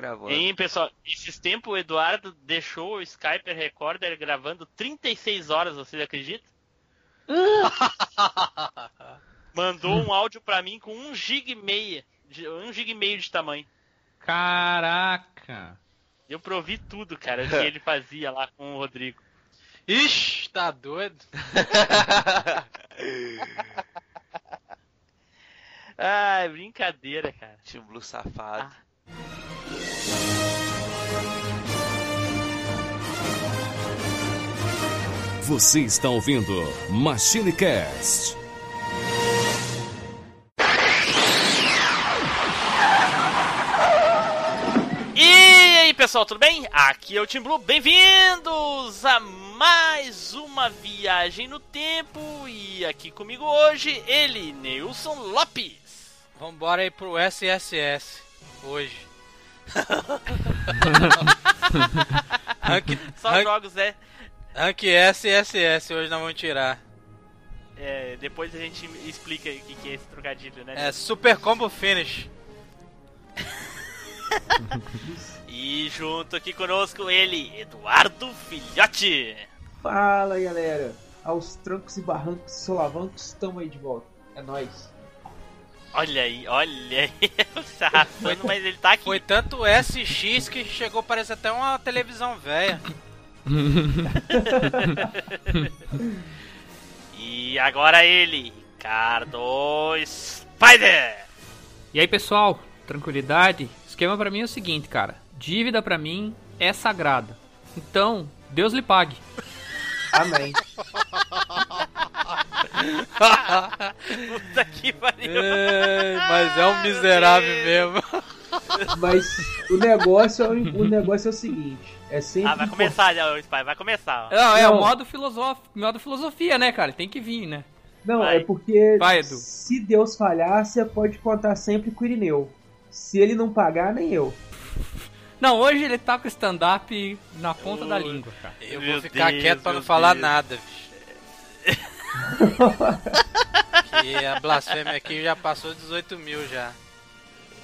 gravando. Hein, pessoal, esses tempos o Eduardo deixou o Skype Recorder gravando 36 horas, vocês acreditam? Mandou um áudio pra mim com 1 GB e meia, de- 1 GB e meio de tamanho. Caraca! Eu provi tudo, cara, que ele fazia lá com o Rodrigo. Ixi, tá doido? Ai, brincadeira, cara. Tim Blue safado. Você está ouvindo Machine Cast. E aí, pessoal, tudo bem? Aqui é o Tim Blue, bem-vindos a mais uma viagem no tempo. E aqui comigo hoje, ele, Neilson Lopes. Vambora aí pro SSS hoje. Rank, Só rank, jogos, é. rank SSS hoje nós vamos tirar. É, depois a gente explica o que, que é esse trocadilho, né? É Super Combo Finish. E junto aqui conosco ele, Eduardo Filhote. Fala galera, aos trancos e barrancos e solavancos, estamos aí de volta. É nóis. Olha aí, olha aí. Arrastando, mas ele tá aqui. Foi tanto SX que chegou parece até uma televisão velha. E agora ele, Ricardo Spider. E aí, pessoal, tranquilidade? Esquema pra mim é o seguinte, cara. Dívida pra mim é sagrada. Então, Deus lhe pague. Amém. Puta que pariu. Ei, mas é um miserável mesmo. Mas o negócio, é o, o negócio é o seguinte, é sempre Ah, vai começar Spider, vai começar. ó. Não, é o modo, filosof... modo filosofia, né, cara? Tem que vir, né? Não, Vai. é porque Vai, se Deus falhar, você pode contar sempre com o Irineu. Se ele não pagar, nem eu. Não, hoje ele tá com o stand-up na ponta da língua, cara. Eu Meu vou ficar Deus, quieto pra não falar Deus. nada, bicho. Que a blasfêmia aqui já passou 18 mil já.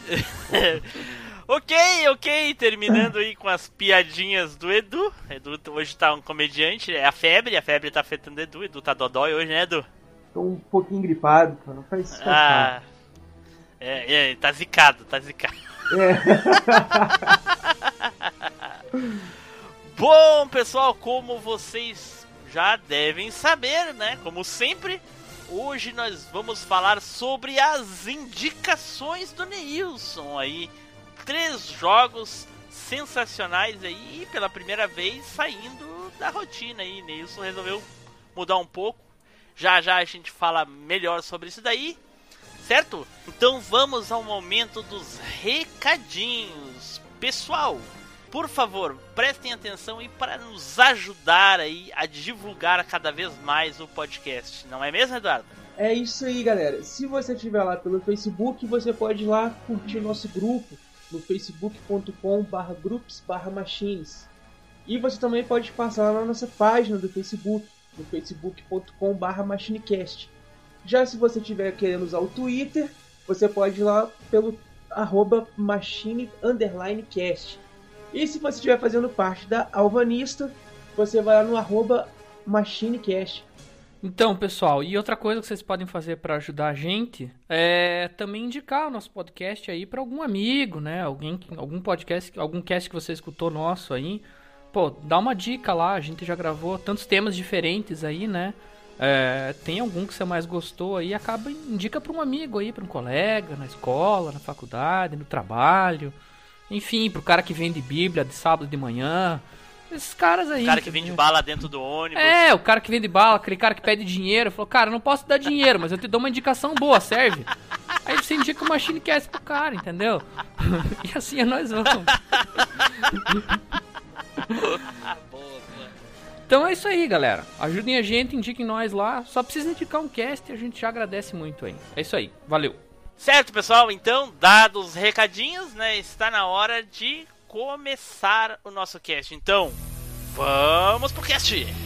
Ok, ok, terminando aí com as piadinhas do Edu. Edu hoje tá um comediante, é a febre, a febre tá afetando o Edu. Edu tá dodói hoje, né, Edu? Tô um pouquinho gripado, cara, não faz isso. Ah, é, é, tá zicado, tá zicado. Bom, pessoal, como vocês já devem saber, né? Como sempre, hoje nós vamos falar sobre as indicações do Neilson aí. Três jogos sensacionais aí pela primeira vez saindo da rotina aí. Neilson resolveu mudar um pouco. Já já a gente fala melhor sobre isso daí, certo? Então vamos ao momento dos recadinhos. Pessoal, por favor, prestem atenção e para nos ajudar aí a divulgar cada vez mais o podcast. Não é mesmo, Eduardo? É isso aí, galera. Se você estiver lá pelo Facebook, você pode ir lá curtir nosso grupo no facebook.com/barra groups/barra machines. E você também pode passar lá na nossa página do Facebook, no facebook.com/barra machinecast. Já se você estiver querendo usar o Twitter, você pode ir lá pelo arroba machine underline cast. E se você estiver fazendo parte da Alvanista, você vai lá no arroba machinecast. Então, pessoal, e outra coisa que vocês podem fazer pra ajudar a gente é também indicar o nosso podcast aí pra algum amigo, né? Alguém, algum podcast, algum cast que você escutou nosso aí. Pô, dá uma dica lá, a gente já gravou tantos temas diferentes aí, né? É, tem algum que você mais gostou aí, acaba indica pra um amigo aí, pra um colega, na escola, na faculdade, no trabalho. Enfim, pro cara que vende Bíblia de sábado de manhã. Esses caras aí. O cara que vende bala dentro do ônibus. É, o cara que vende bala, aquele cara que pede dinheiro, falou, cara, não posso te dar dinheiro, mas eu te dou uma indicação boa, serve? Aí você indica o Machine Cast pro cara, entendeu? e assim nós vamos. Então é isso aí, galera. Ajudem a gente, indiquem nós lá. Só precisa indicar um cast e a gente já agradece muito aí. É isso aí, valeu. Certo, pessoal, então, dados os recadinhos, né? Está na hora de começar o nosso cast. Então, vamos pro cast!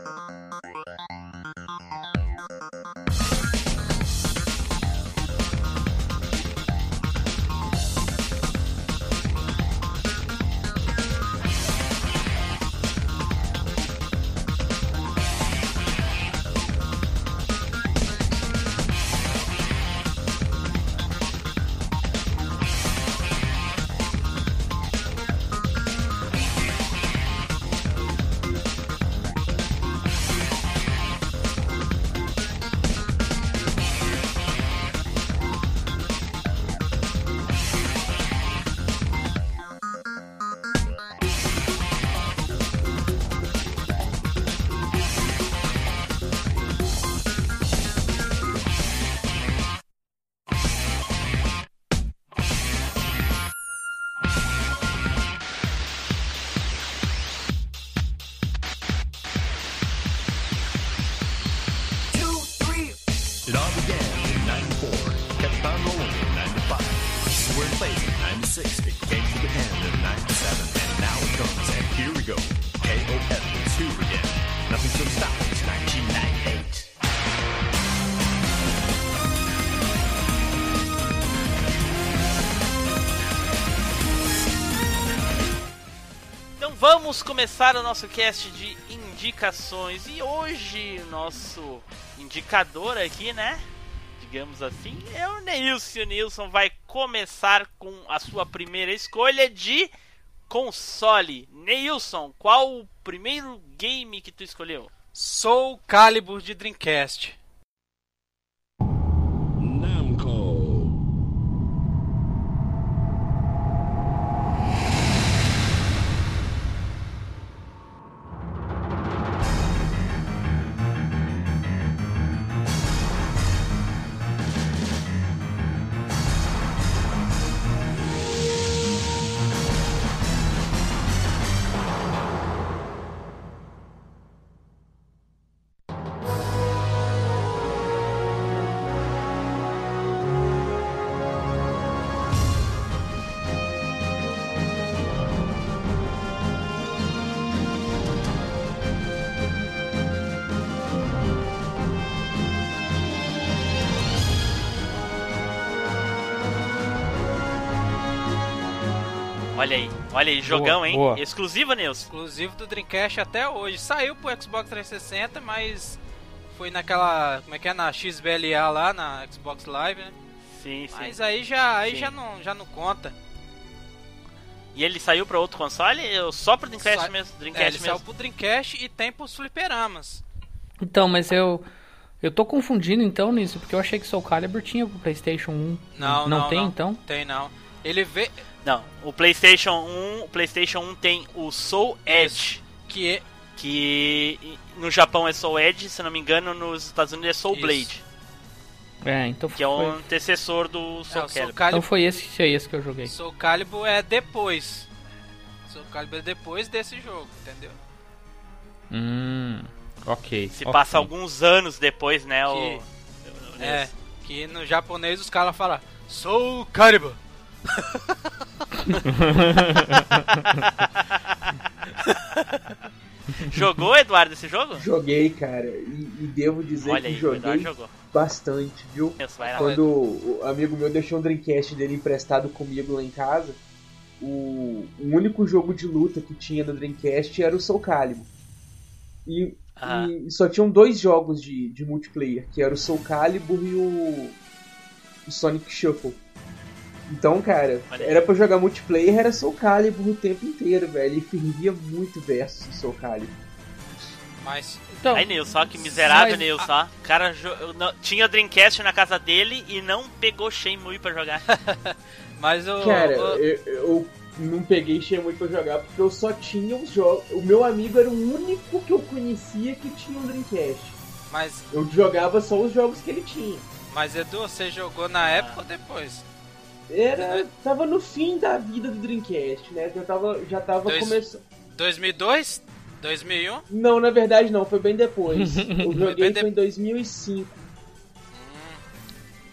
Começar o nosso cast de indicações. E hoje nosso indicador aqui, né? Digamos assim, é o Neilson. O Nilson vai começar com a sua primeira escolha de console. Neilson, qual o primeiro game que tu escolheu? Soul Calibur de Dreamcast. Olha aí, jogão, hein? boa. Exclusivo, Nilson. Exclusivo do Dreamcast até hoje. Saiu pro Xbox 360, mas foi naquela. Como é que é? Na XBLA lá, na Xbox Live, né? Sim, sim. Mas aí já, aí Sim. já, não, já não conta. E ele saiu pra outro console? Ou só pro Dreamcast Sa- mesmo? É, Dreamcast ele saiu mesmo? pro Dreamcast e tem pros fliperamas. Então, mas eu. Eu tô confundindo então nisso, porque eu achei que Soul Calibur tinha pro PlayStation 1. Não, não, tem não. então? Tem não. Ele vê Não, o PlayStation 1, o PlayStation 1 tem o Soul Edge, que é- que no Japão é Soul Edge, se não me engano, nos Estados Unidos é Soul Isso. Blade, É, então que é foi. o antecessor do é, Soul o Soul Calibur. Então foi esse, foi esse que eu joguei. Soul Calibur é depois. Soul Calibur é depois desse jogo, entendeu? Hum. Ok. Se ok. passa alguns anos depois, né, o... Que- o- É, que no japonês os caras falam Soul Calibur. Jogou, Eduardo, esse jogo? Joguei, cara, e, e devo dizer Olha que aí, joguei bastante, viu? Quando o amigo meu deixou um Dreamcast dele emprestado comigo lá em casa, o, o único jogo de luta que tinha no Dreamcast era o Soul Calibur. E, Ah. e só tinham dois jogos de, de multiplayer, que era o Soul Calibur e o, o Sonic Shuffle. Então, cara, era pra jogar multiplayer, era Soul Calibur o tempo inteiro, velho. E fervia muito versus o Soul Calibur. Mas Então, Aí, Nilson, ó, que miserável, Mas- Nilson, ó. O cara jo- eu não- tinha Dreamcast na casa dele e não pegou Shenmue pra jogar. mas o, Cara, o- eu, eu não peguei Shenmue pra jogar porque eu só tinha os jogos. O meu amigo era o único que eu conhecia que tinha um Dreamcast. mas Eu jogava só os jogos que ele tinha. mas Edu, você jogou na época ou depois? Era. Tava no fim da vida do Dreamcast, né? Já tava, já tava Dois- começando. 2002? 2001? Não, na verdade não, foi bem depois. Eu joguei foi em 2005.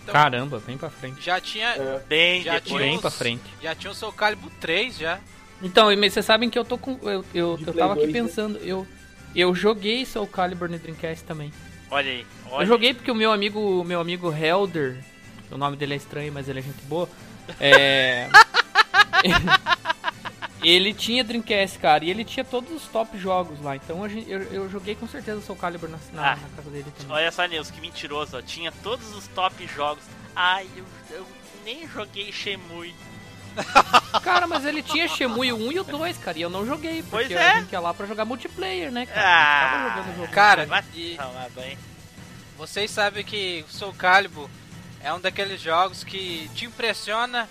Então, Caramba, bem pra frente. já tinha, É. Bem Já depois. Bem pra frente. já tinha o Soul Calibur 3 já. Então, mas vocês sabem que eu tô com. Eu, eu, De eu tava aqui 2, né? pensando, eu, eu joguei Soul Calibur no Dreamcast também. Olha aí. Olha Eu joguei porque o meu amigo, meu amigo Helder, o nome dele é estranho, mas ele é gente boa. É. ele tinha Dreamcast, cara, e ele tinha todos os top jogos lá. Então gente- eu, eu joguei com certeza Soul Calibur na, na, Ah. na casa dele também. Olha só, Nils, que mentiroso, ó. Tinha todos os top jogos. Ai, eu, eu nem joguei Shemui. Cara, mas ele tinha Shemui 1 e o 2, cara, e eu não joguei, porque Pois é. a gente ia lá pra jogar multiplayer, né, cara? A gente tava Ah, jogando o jogo. Cara, e-. Vocês sabem que o Soul Calibur é um daqueles jogos que te impressiona,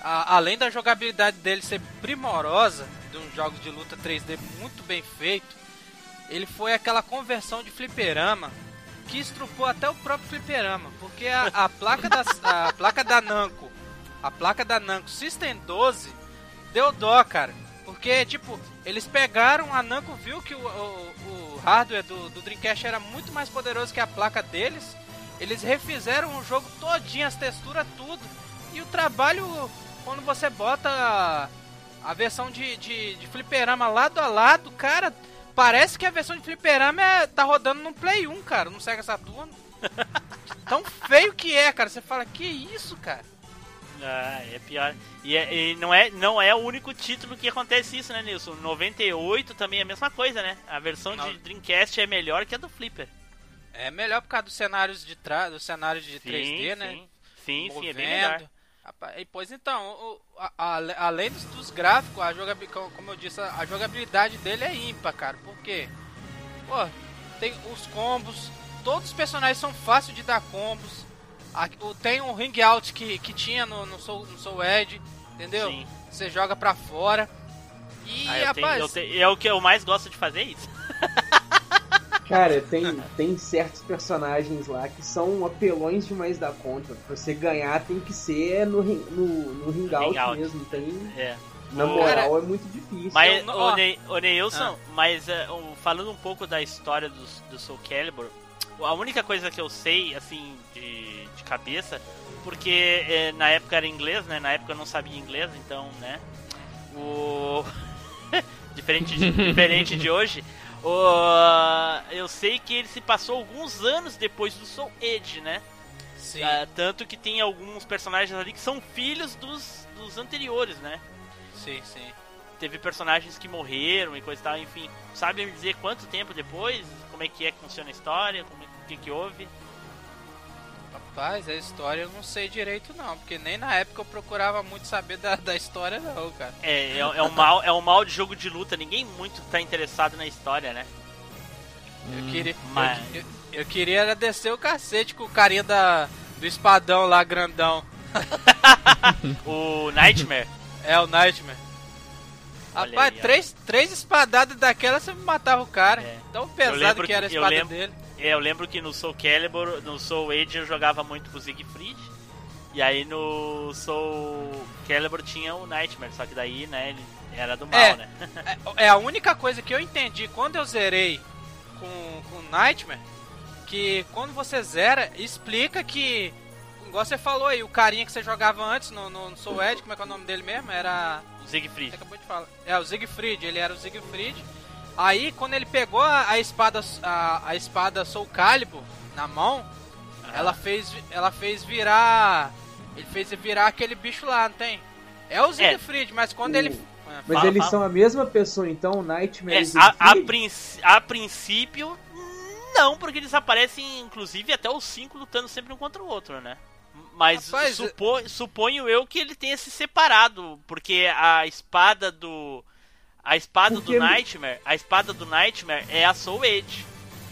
a- além da jogabilidade dele ser primorosa, de uns jogos de luta 3D muito bem feito, ele foi aquela conversão de fliperama que estrupou até o próprio fliperama, porque a, a placa da a placa da Namco, a placa da Namco System 12 deu dó, cara. Porque, tipo, eles pegaram, a Namco viu que o, o- o hardware do, do Dreamcast era muito mais poderoso que a placa deles. Eles refizeram o jogo todinho, as texturas, tudo. E o trabalho, quando você bota a, a versão de, de, de fliperama lado a lado, cara, parece que a versão de fliperama é, tá rodando no Play 1, cara, no Sega Saturno. Tão feio que é, cara. Você fala, que isso, cara? Ah, é pior. E, é- e não, é, não é o único título que acontece isso, né, Nilson? 98 também é a mesma coisa, né? A versão Não. de Dreamcast é melhor que a do Flipper. É melhor por causa dos cenários de trás, dos cenários de 3D, né? Sim, sim, sim, é bem Movendo. melhor. E, Pois então, o- a- a- além dos, dos gráficos, a jogabilidade, como eu disse, a, a jogabilidade dele é ímpar, cara. Por quê? Pô, tem os combos, todos os personagens são fáceis de dar combos. Tem um ring out que, que tinha no, no, Soul, no Soul Edge, entendeu? Sim. Você joga pra fora. E, Ah, eu tenho- rapaz, eu te- é o que eu mais gosto de fazer é isso. Cara, tem, tem certos personagens lá que são apelões demais da conta. Pra você ganhar tem que ser no, ring- no, no ring-out Ring-out. mesmo. Tem, É. na O- moral, é muito difícil. Mas, Eu o, ó. Ney, o Neilson, mas é, o- falando um pouco da história do, do Soul Calibur, a única coisa que eu sei, assim, de, de cabeça, porque é, na época era inglês, né? Na época eu não sabia inglês, então, né? O... diferente, de, diferente de hoje. O... Eu sei que ele se passou alguns anos depois do Soul Edge, né? sim. Ah, tanto que tem alguns personagens ali que são filhos dos, dos anteriores, né? Sim, sim. teve personagens que morreram e coisa e tal, enfim. Sabe me dizer quanto tempo depois? Como é que é que funciona a história? Como é, o que, que houve? Rapaz, a história eu não sei direito não, porque nem na época eu procurava muito saber da, da história não, cara. É, é, é um mal, é um mal de jogo de luta, ninguém muito tá interessado na história, né? Eu queria, mas- eu, eu- eu queria era descer o cacete com o carinha da, do espadão lá, grandão. O Nightmare, É o Nightmare. Olha Rapaz, aí, três, três espadadas daquela você matava o cara. É. Tão pesado que era a espada lembro- dele. É, eu lembro que no Soul Calibur, no Soul Age eu jogava muito com o Siegfried. E aí no Soul Calibur tinha o Nightmare, só que daí, né, ele era do mal, É. né? É, é a única coisa que eu entendi quando eu zerei com, com o Nightmare, que quando você zera, explica que, igual você falou aí, o carinha que você jogava antes no, no Soul Edge, como é que é o nome dele mesmo? Era... O Siegfried. Você acabou de falar. É, o Siegfried, ele era o Siegfried. Aí, quando ele pegou a, a espada a, a espada Soul Calibur na mão, Ah. ela fez ela fez virar ele fez virar aquele bicho lá, não tem? É o Siegfried, mas quando O- ele Ah, Mas Fala, eles fala. são a mesma pessoa, então, o Nightmare É, e o a, a, princ- a princípio, não, porque eles aparecem, inclusive, até os cinco lutando sempre um contra o outro, né? Mas Rapaz, supo- suponho eu que ele tenha se separado, porque a espada do. A espada Porque- do Nightmare, a espada do Nightmare é a Soul Edge.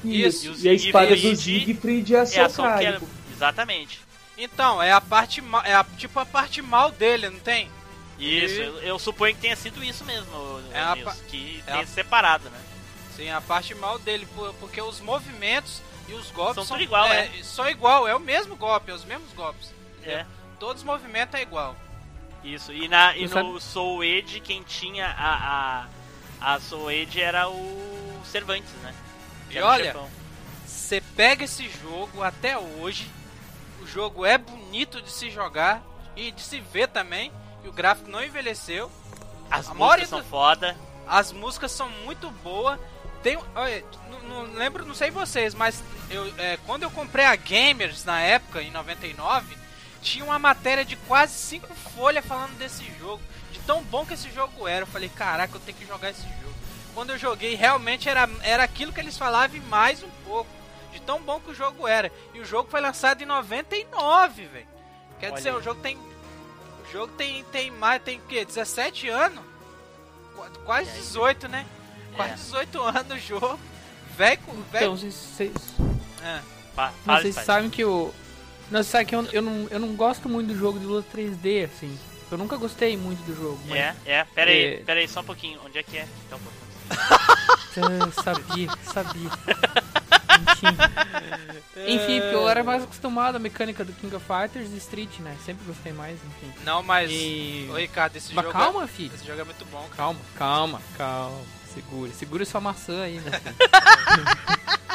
Isso, Isso, e a espada do Siegfried é a É a Soul Soul Calibur. Calibur. Exatamente. Então, é a parte é a, tipo a parte mal dele, não tem? Isso, E- eu, eu suponho que tenha sido isso mesmo, É a Nilson, pa- que é tenha a- se separado, né? Sim, a parte mal dele, por- porque os movimentos e os golpes São são, tudo igual, é, né? são igual, é o mesmo golpe, é os mesmos golpes. É. Todos os movimentos é igual. Isso, e, na, e Você no Soul Edge quem tinha a, a, a Soul Edge era o Cervantes, né? Que E olha. Você pega esse jogo até hoje, o jogo é bonito de se jogar e de se ver também. E o gráfico não envelheceu. As A músicas são do- foda. As músicas são muito boas. Tem, olha, não, não lembro, não sei vocês, mas eu, é, quando eu comprei a Gamers na época, em 99, tinha uma matéria de quase cinco folhas falando desse jogo. De tão bom que esse jogo era. Eu falei, caraca, eu tenho que jogar esse jogo. Quando eu joguei, realmente era, era aquilo que eles falavam e mais um pouco. De tão bom que o jogo era. E o jogo foi lançado em 99, velho. Quer Olha dizer, aí. o jogo tem. O jogo tem, tem mais, tem o quê? 17 anos? Qu- Quase 18, né? Quase É. 18 anos o jogo. Velho com. Então, Velho. vocês, vocês, É. Mas vocês sabem que eu. Não, sabe que eu, eu, não, eu não gosto muito do jogo de luta 3D, assim. Eu nunca gostei muito do jogo. Mas É, é, pera aí, É. pera aí, só um pouquinho. Onde é que é? Então, um pouquinho. Sabia, sabia. Enfim. Enfim, porque eu era mais acostumado à mecânica do King of Fighters e Street, né? Sempre gostei mais, enfim. Não, mas. E... Ô Ricardo, esse Mas jogo. calma, é... filho. Esse jogo é muito bom, cara. Calma, calma, calma. Segure, segure sua maçã aí, meu filho.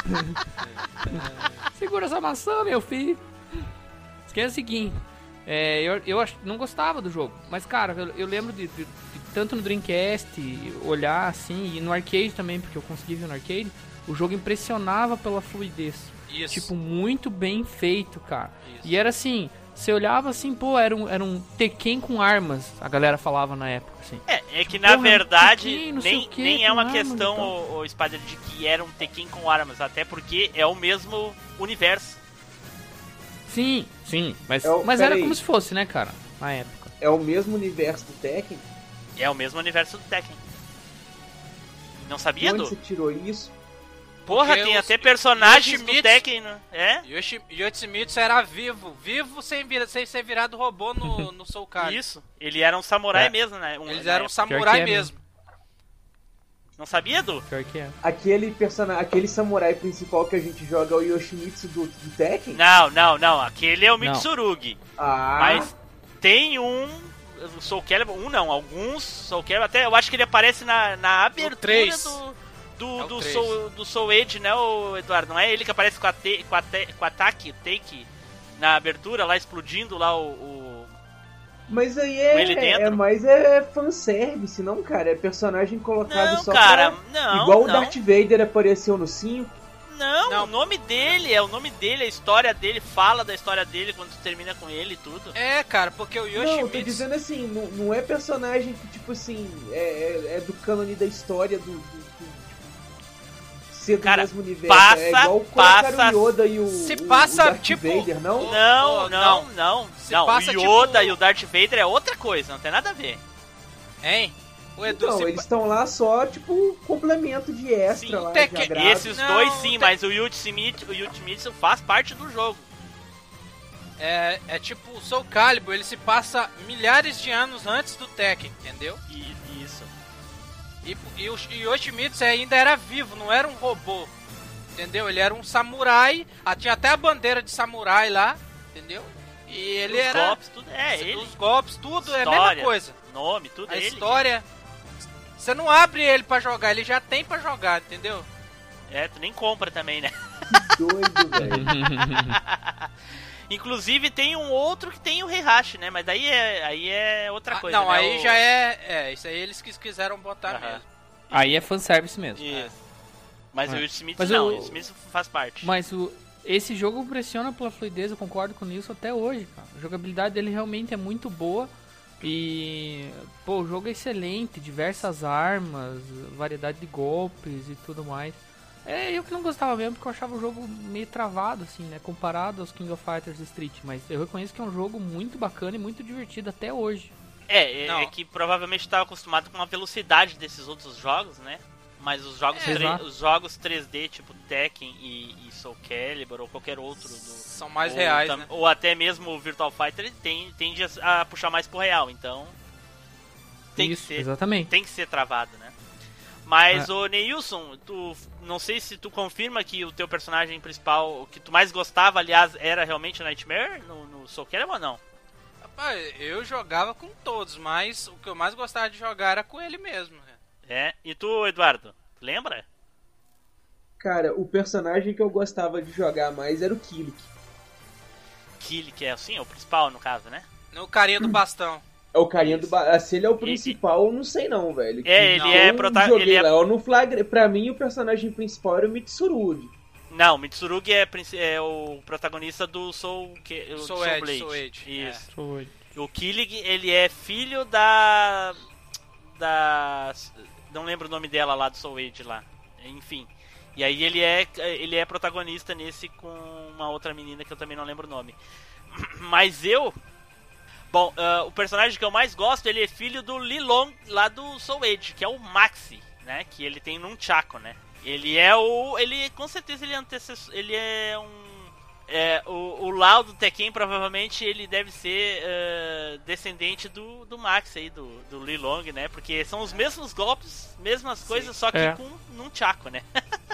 Segura essa maçã, meu filho. Que é o seguinte, é, eu, eu não gostava do jogo, mas cara, eu, eu lembro de, de- de tanto no Dreamcast olhar assim, e no arcade também, porque eu consegui ver no arcade, o jogo impressionava pela fluidez. Isso. Tipo, muito bem feito, cara. Isso. E era assim, você olhava assim, pô, era um, era um Tekken com armas, a galera falava na época, assim. É, é que na Porra, verdade Tekken, nem, quê, nem é uma questão, o, o Spider, de que era um Tekken com armas, até porque é o mesmo universo. Sim, sim, mas, É o- mas era peraí. como se fosse, né, cara, na época. É o mesmo universo do Tekken? É o mesmo universo do Tekken. Não sabia, onde Du? você tirou isso? Porra, Porque tem os- até personagens do Yoshimitsu- Tekken, né? É? Yoshi, Yoshimitsu era vivo. Vivo sem, vira, sem ser virado robô no, no Soul Calibur. Isso. Ele era um samurai É. mesmo, né? Um, Eles eram época. samurai é mesmo. Não sabia, Du? Pior que é. Aquele personagem, aquele samurai principal que a gente joga é o Yoshimitsu do, do Tekken? Não, não, não. Aquele é o Não. Mitsurugi. Ah, Mas tem um. O Soul Calibur, um não, alguns Soul Calibur, até eu acho que ele aparece na, na abertura três. do, do, É o do, três. Soul, do Soul Age, né, o Eduardo? Não é ele que aparece com a, te, com a, te, com a Take, take na abertura, lá explodindo lá o. o- mas aí é, é mais é fanservice, não, cara? É personagem colocado Não, só cara, pra... não. Igual o não, Darth Vader apareceu no 5. não, Não. o nome dele, é o nome dele, a história dele, fala da história dele quando tu termina com ele e tudo. É, cara, porque o Não, eu tô dizendo assim, não, não é personagem que, tipo assim, é, é- é do cânone da história do... do, ser do Cara, mesmo universo. passa- é igual passa- o Yoda e o, Se o- passa, o Darth tipo, Vader, não? Não, Oh, não, não. não. Se Não, passa, o Yoda tipo- e o Darth Vader é outra coisa, não tem nada a ver. Hein? O Edu Então, se eles estão lá só, tipo, complemento de extra Sim, lá, de agrado. Esses Não, dois sim, tem- mas o o Yoshimitsu faz parte do jogo. É, é tipo o Soul Calibur, ele se passa milhares de anos antes do Tekken, entendeu? E, isso. E, e o Yoshimitsu ainda era vivo, não era um robô. Entendeu? Ele era um samurai, ah, tinha até a bandeira de samurai lá, entendeu? E ele Os era golpes, tudo é ele. os golpes, tudo é a História. mesma coisa. Nome, tudo A é ele. história você não abre ele pra jogar, ele já tem pra jogar, entendeu? É, tu nem compra também, né? Doido, velho. Inclusive tem um outro que tem o Heihachi, né? Mas daí é, aí é outra Ah, coisa, não, né? aí O- já é, é, isso aí eles que quiseram botar Aham. mesmo. Aí é fanservice mesmo. Isso. Mas É. o Yoshimitsu Mas não, o- Yoshimitsu faz parte. Mas o, esse jogo impressiona pela fluidez, eu concordo com isso até hoje, cara. A jogabilidade dele realmente é muito boa. E, pô, o jogo é excelente, diversas armas, variedade de golpes e tudo mais. É, eu que não gostava mesmo, porque eu achava o jogo meio travado, assim, né, comparado aos King of Fighters Street. Mas eu reconheço que é um jogo muito bacana e muito divertido até hoje. É, é, Não. é que provavelmente estava acostumado com a velocidade desses outros jogos, né? Mas os jogos, É, tre- exato. os jogos 3D, tipo Tekken e, e Soul Calibur ou qualquer outro do, São mais ou, reais, tam- né? ou até mesmo o Virtual Fighter, ele tem, tende a, a puxar mais pro real, então tem isso, que ser exatamente. tem que ser travado, né? Mas É. o Neilson, tu não sei se tu confirma que o teu personagem principal, o que tu mais gostava, aliás, era realmente o Nightmare no, no Soul Calibur ou não? Rapaz, eu jogava com todos, mas o que eu mais gostava de jogar era com ele mesmo. né? É. E tu, Eduardo, lembra? Cara, o personagem que eu gostava de jogar mais era o Kilik. Killy, que é assim, o principal no caso, né? No carinha do bastão. É o carinha do. ba- Se ele é o principal, eu não sei não, velho. É, ele Eu é não é- Eu não flagrei. Pra mim, o personagem principal era o Mitsurugi. Não, Mitsurugi é, é o protagonista do Soul, que, o Soul Soul Edge, Blade. Soul Edge, Isso. Foi. O Killing, ele é filho da. Da. Não lembro o nome dela lá do Soul Age lá. Enfim. E aí ele é, ele é protagonista nesse com uma outra menina que eu também não lembro o nome. Mas eu. Bom, ah, o personagem que eu mais gosto, ele é filho do Lilong lá do Soul Age, que é o Maxi, né? Que ele tem num Chaco, né? Ele é o. Ele com certeza ele é antecessor. Ele é um. É, o, o Lau do Tekken provavelmente ele deve ser eh, descendente do, do Max aí, do, do Lilong, né? Porque são os mesmos golpes, mesmas coisas, só que É. com num Chaco, né?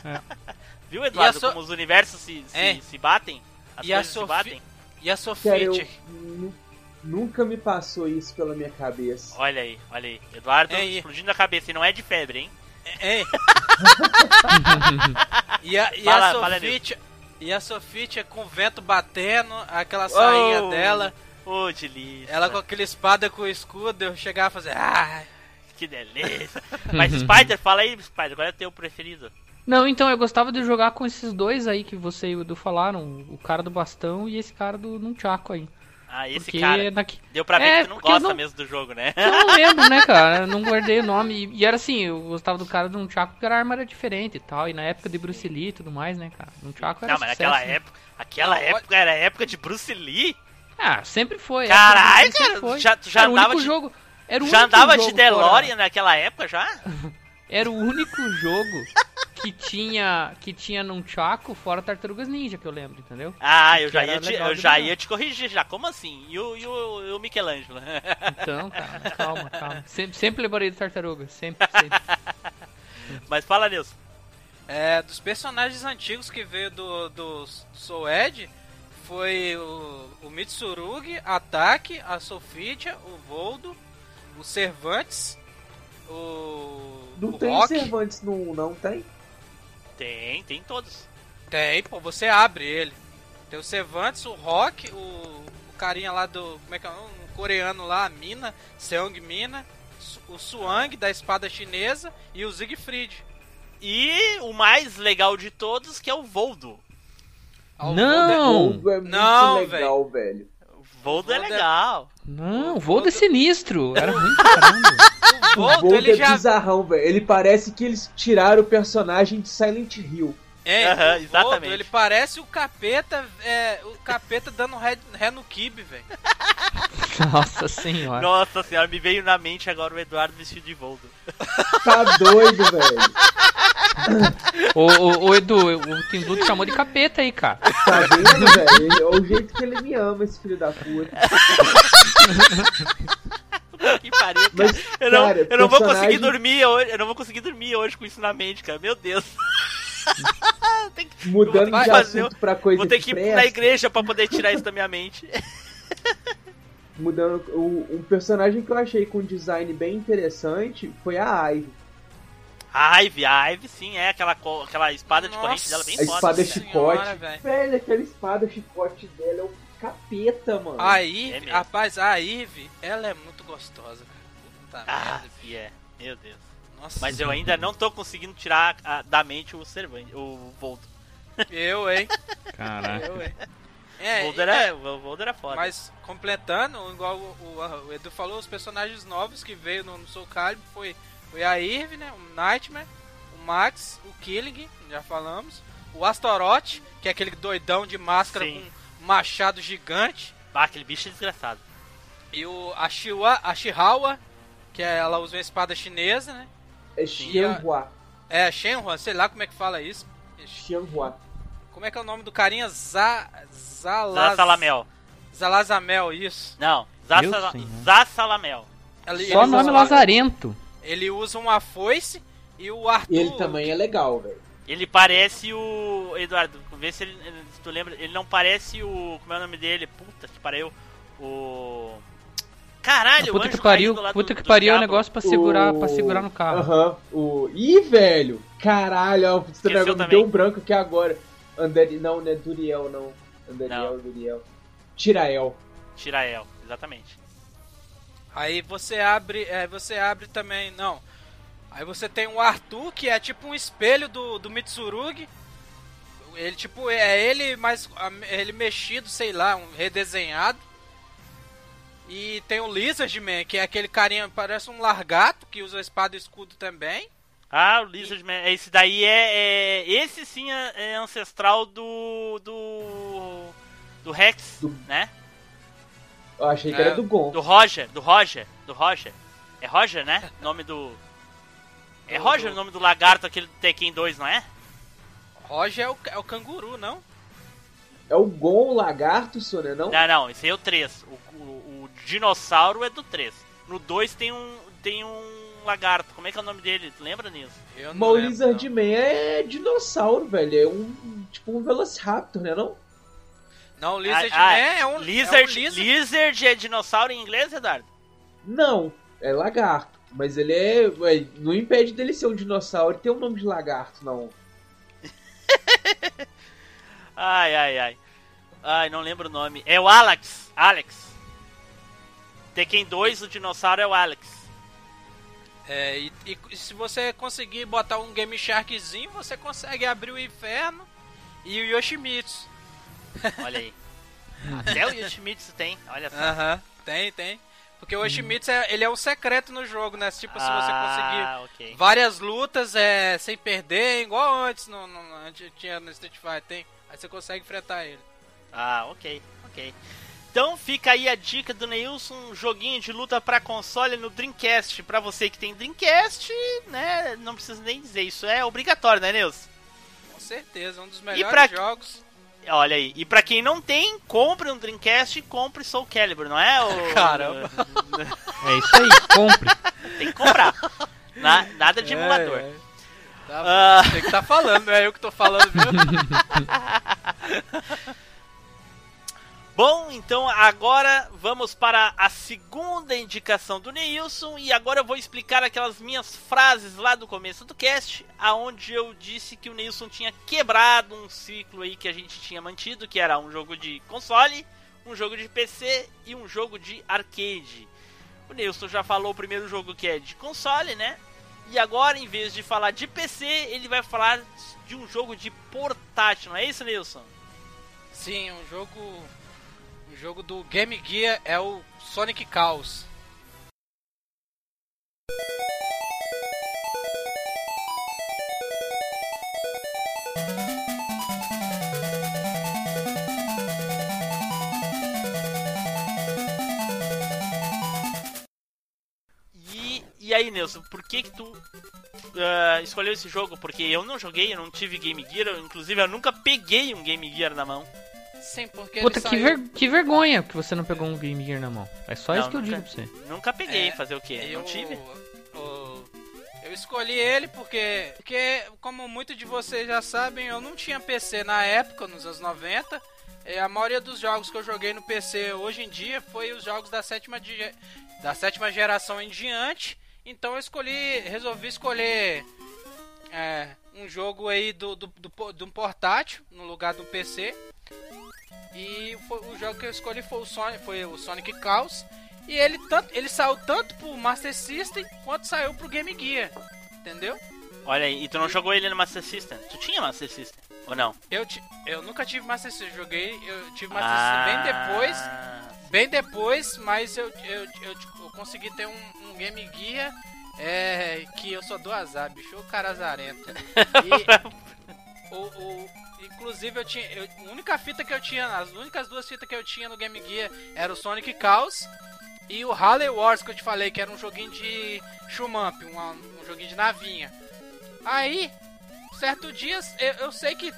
É. Viu, Eduardo, so- como os universos se, se, É. se batem? As E a coisas se Sophie- batem? E a eu Sofia. nu- nunca me passou isso pela minha cabeça. Olha aí, olha aí. Eduardo É, explodindo a cabeça e não é de febre, hein? É. e a, e Fala- a fala, Sofia. E a Sofia com o vento batendo, aquela sainha Oh, dela, Ô, delícia. ela com aquela espada com o escudo, eu chegava a fazer. Ah, Que delícia. Mas Spider, fala aí, Spider, qual é o teu preferido? Não, então eu gostava de jogar com esses dois aí que você e o Edu falaram, o cara do bastão e esse cara do Nunchaku aí. Ah, esse porque cara. Deu pra ver É, que tu não gosta não- mesmo do jogo, né? Eu não lembro, né, cara? Eu não guardei o nome. E, e era assim, eu gostava do cara do Nunchaku porque a arma era diferente e tal. E na época de Bruce Lee e tudo mais, né, cara? Nunchaku era Não, mas sucesso, naquela né? época. Aquela Não, época era a época de Bruce Lee. Ah, sempre foi. Caralho, de cara, foi. já- tu já era o andava único de- jogo. Era o Já único andava jogo de DeLorean naquela época já? Era o único jogo que tinha que tinha Nunchaku fora Tartarugas Ninja, que eu lembro, entendeu? Ah, eu Que já, ia te, eu já ia te corrigir já. Como assim? E o, e o, e o Michelangelo? Então, cara, calma, calma. Sempre, sempre lembrei do Tartaruga, sempre, sempre. Mas fala, Nilson. É, dos personagens antigos que veio do, do Soul Edge foi o, o Mitsurugi, a Taki, a Sofia, o Voldo, o Cervantes, o. Não o tem Rock. Cervantes no não tem? Tem, tem todos. Tem, pô, você abre ele. Tem o Cervantes, o Rock, o, o carinha lá do. Como é que é o nome? O coreano lá, a Mina, Seong Mina, o Suang da espada chinesa e o Siegfried. E o mais legal de todos, que é o Voldo. Ah, o Não! Voldo é muito Não, legal, velho. O Voldo é Voldo é- legal. Não, O o Voldo é Voldo- sinistro. Era ruim pra caramba. O O ele é já. bizarrão, velho. Ele parece que eles tiraram o personagem de Silent Hill. É, Voldo, exatamente. ele parece o capeta, é, o capeta dando ré, ré no kibe, velho. Nossa senhora. Nossa senhora, me veio na mente agora o Eduardo vestido de Voldo. Tá doido, velho. Ô, ô, ô, Edu, o Tim Blue te chamou de capeta aí, cara. Tá vendo, velho? É o jeito que ele me ama, esse filho da puta. Que pariu, cara. Mas, eu não, cara, eu não vou personagem- conseguir dormir hoje. Eu não vou conseguir dormir hoje com isso na mente, cara. Meu Deus. Tem que- Mudando de fazer- assunto pra coisa Vou ter que ir pressa, na igreja pra poder tirar isso da minha mente. Mudando, o, um personagem que eu achei com um design bem interessante foi a Ivy. A Ivy, a Ivy sim, é aquela, aquela espada de corrente dela bem A foda. espada cara. chicote. senhora, velho. velho, aquela espada chicote dela é o capeta, mano. A É Eve, rapaz, a Eve, ela é muito gostosa, cara. Puta Ah, merda. é. Meu Deus. Nossa, Mas eu ainda não tô conseguindo tirar a- da mente o Cervantes, o Voldo. eu, hein? Caraca. Eu, hein? O É, Voldo é, era, o Voldo era foda. mas completando, igual o, o- o Edu falou, os personagens novos que veio no, no Soul Calibur foi, foi a Eve, né? O Nightmare, o Max, o Killing, já falamos. O Astaroth, que é aquele doidão de máscara Sim. com machado gigante. Ah, aquele bicho é desgraçado. E o a, Shiwa, a Shihawa, que é, ela usa uma espada chinesa, né? É Xianhua. É, Shenhua, sei lá como é que fala isso. Xianhua. Como é que é o nome do carinha? Za... Zalaz... Zassalamel. Zalazamel, isso. Não. Zassalamel. Ele, Só ele nome usa- lazarento. Ele usa uma foice e o Arthur... Ele também é legal, velho. Ele parece o. Eduardo, vê se, ele, se tu lembra. Ele não parece o. Como é o nome dele? Puta que pariu. O. Caralho, o Puta anjo que pariu, caído lá puta do- que pariu é o negócio pra segurar, O- pra segurar no carro. Aham. O... Ih, velho. Caralho, ó, você Esqueceu me deu um branco aqui agora. Anderi... Não, não é Duriel, não. Anderiel, Não. Duriel. Tirael. Tirael, exatamente. Aí você abre, é, você abre também, não. Aí você tem o Arthur, que é tipo um espelho do, do Mitsurugi. Ele tipo é ele mais ele mexido, sei lá, um redesenhado. E tem o Lizardman, que é aquele carinha, parece um largato, que usa espada e escudo também. Ah, o Lizardman, esse daí é, é esse sim é, é ancestral do do do Rex, Do- né? Eu achei que É, era do Gon. Do Roger, do Roger, do Roger. É Roger, né? Nome do É Roger o nome do lagarto aquele do Tekken 2, não é? Roger é o, é o canguru, não? É o Gon, o lagarto, Sônia, não? Não, não, esse aí é o 3. O, o, o dinossauro é do 3. No 2 tem um tem um lagarto. Como é que é o nome dele? Lembra nisso? Eu Mas o lembro, Lizardman é dinossauro, velho. É um. Tipo um Velociraptor, né? Não? Não, o Lizardman Ah, ah, é um Lizard, é um lizard. lizard é dinossauro em inglês, Eduardo? Não, é lagarto. Mas ele é. Não impede dele ser um dinossauro e ter o nome de lagarto, não. Ai, ai, ai. Ai, não lembro o nome. É o Alex. Alex. Tekken 2, o dinossauro é o Alex. É, e, e se você conseguir botar um Game Sharkzinho, você consegue abrir o inferno e o Yoshimitsu. Olha aí. Até o Yoshimitsu tem, olha só. Aham, tem, tem. Porque o Yoshimitsu é, ele é um secreto no jogo, né? Tipo, se você conseguir Ah, ok. várias lutas é, sem perder, igual antes no, no, antes tinha no Street Fighter, tem. Aí você consegue enfrentar ele. Ah, ok, ok. Então fica aí a dica do Neilson, um joguinho de luta pra console no Dreamcast. Pra você que tem Dreamcast, né? Não precisa nem dizer, isso é obrigatório, né, Neilson? Com certeza, um dos pra- melhores jogos. Olha aí. E pra quem não tem, compre um Dreamcast e compre Soul Calibur, não é? O... Caramba. É isso aí, compre. Tem que comprar. Na- nada de emulador. É, é. Tá Ah. bom, tem que tá falando, não é eu que tô falando, viu? Bom, então agora vamos para a segunda indicação do Neilson e agora eu vou explicar aquelas minhas frases lá do começo do cast, aonde eu disse que o Neilson tinha quebrado um ciclo aí que a gente tinha mantido, que era um jogo de console, um jogo de PC e um jogo de arcade. O Neilson já falou o primeiro jogo que é de console, né? E agora, em vez de falar de PC, ele vai falar de um jogo de portátil, não é isso, Neilson? Sim, um jogo. Jogo do Game Gear é o Sonic Chaos. E, e aí, Nelson, por que que tu ah, escolheu esse jogo? Porque eu não joguei, eu não tive Game Gear, eu, inclusive eu nunca peguei um Game Gear na mão. Sim, porque Puta, ele que, saiu... ver- que vergonha que você não pegou um Game Gear na mão. É só Não, isso que eu nunca- digo pra você. Nunca peguei, É, fazer o quê? Eu, Não tive? o- eu escolhi ele porque, porque, como muitos de vocês já sabem, eu não tinha PC na época, nos anos 90. E a maioria dos jogos que eu joguei no PC hoje em dia foi os jogos da sétima, di- da sétima geração em diante. Então eu escolhi, resolvi escolher é, um jogo aí do, do, do, de um portátil no lugar do PC. E foi- o jogo que eu escolhi foi o Sonic, foi o Sonic Chaos. E ele, tanto, ele saiu tanto pro Master System quanto saiu pro Game Gear. Entendeu? Olha aí, e tu não jogou ele no Master System? Tu tinha Master System? Ou não? Eu, ti- eu nunca tive Master System, joguei, eu tive Master System bem depois. Ah, Bem depois, mas eu, eu, eu, eu consegui ter um, um Game Gear é, que eu só dou azar, bicho, o cara azarento. E, o, o- inclusive, eu tinha. eu- a única fita que eu tinha, as únicas duas fitas que eu tinha no Game Gear era o Sonic Chaos e o Harley Wars, que eu te falei, que era um joguinho de shumamp, um, um joguinho de navinha. Aí, certo dia, eu, eu sei que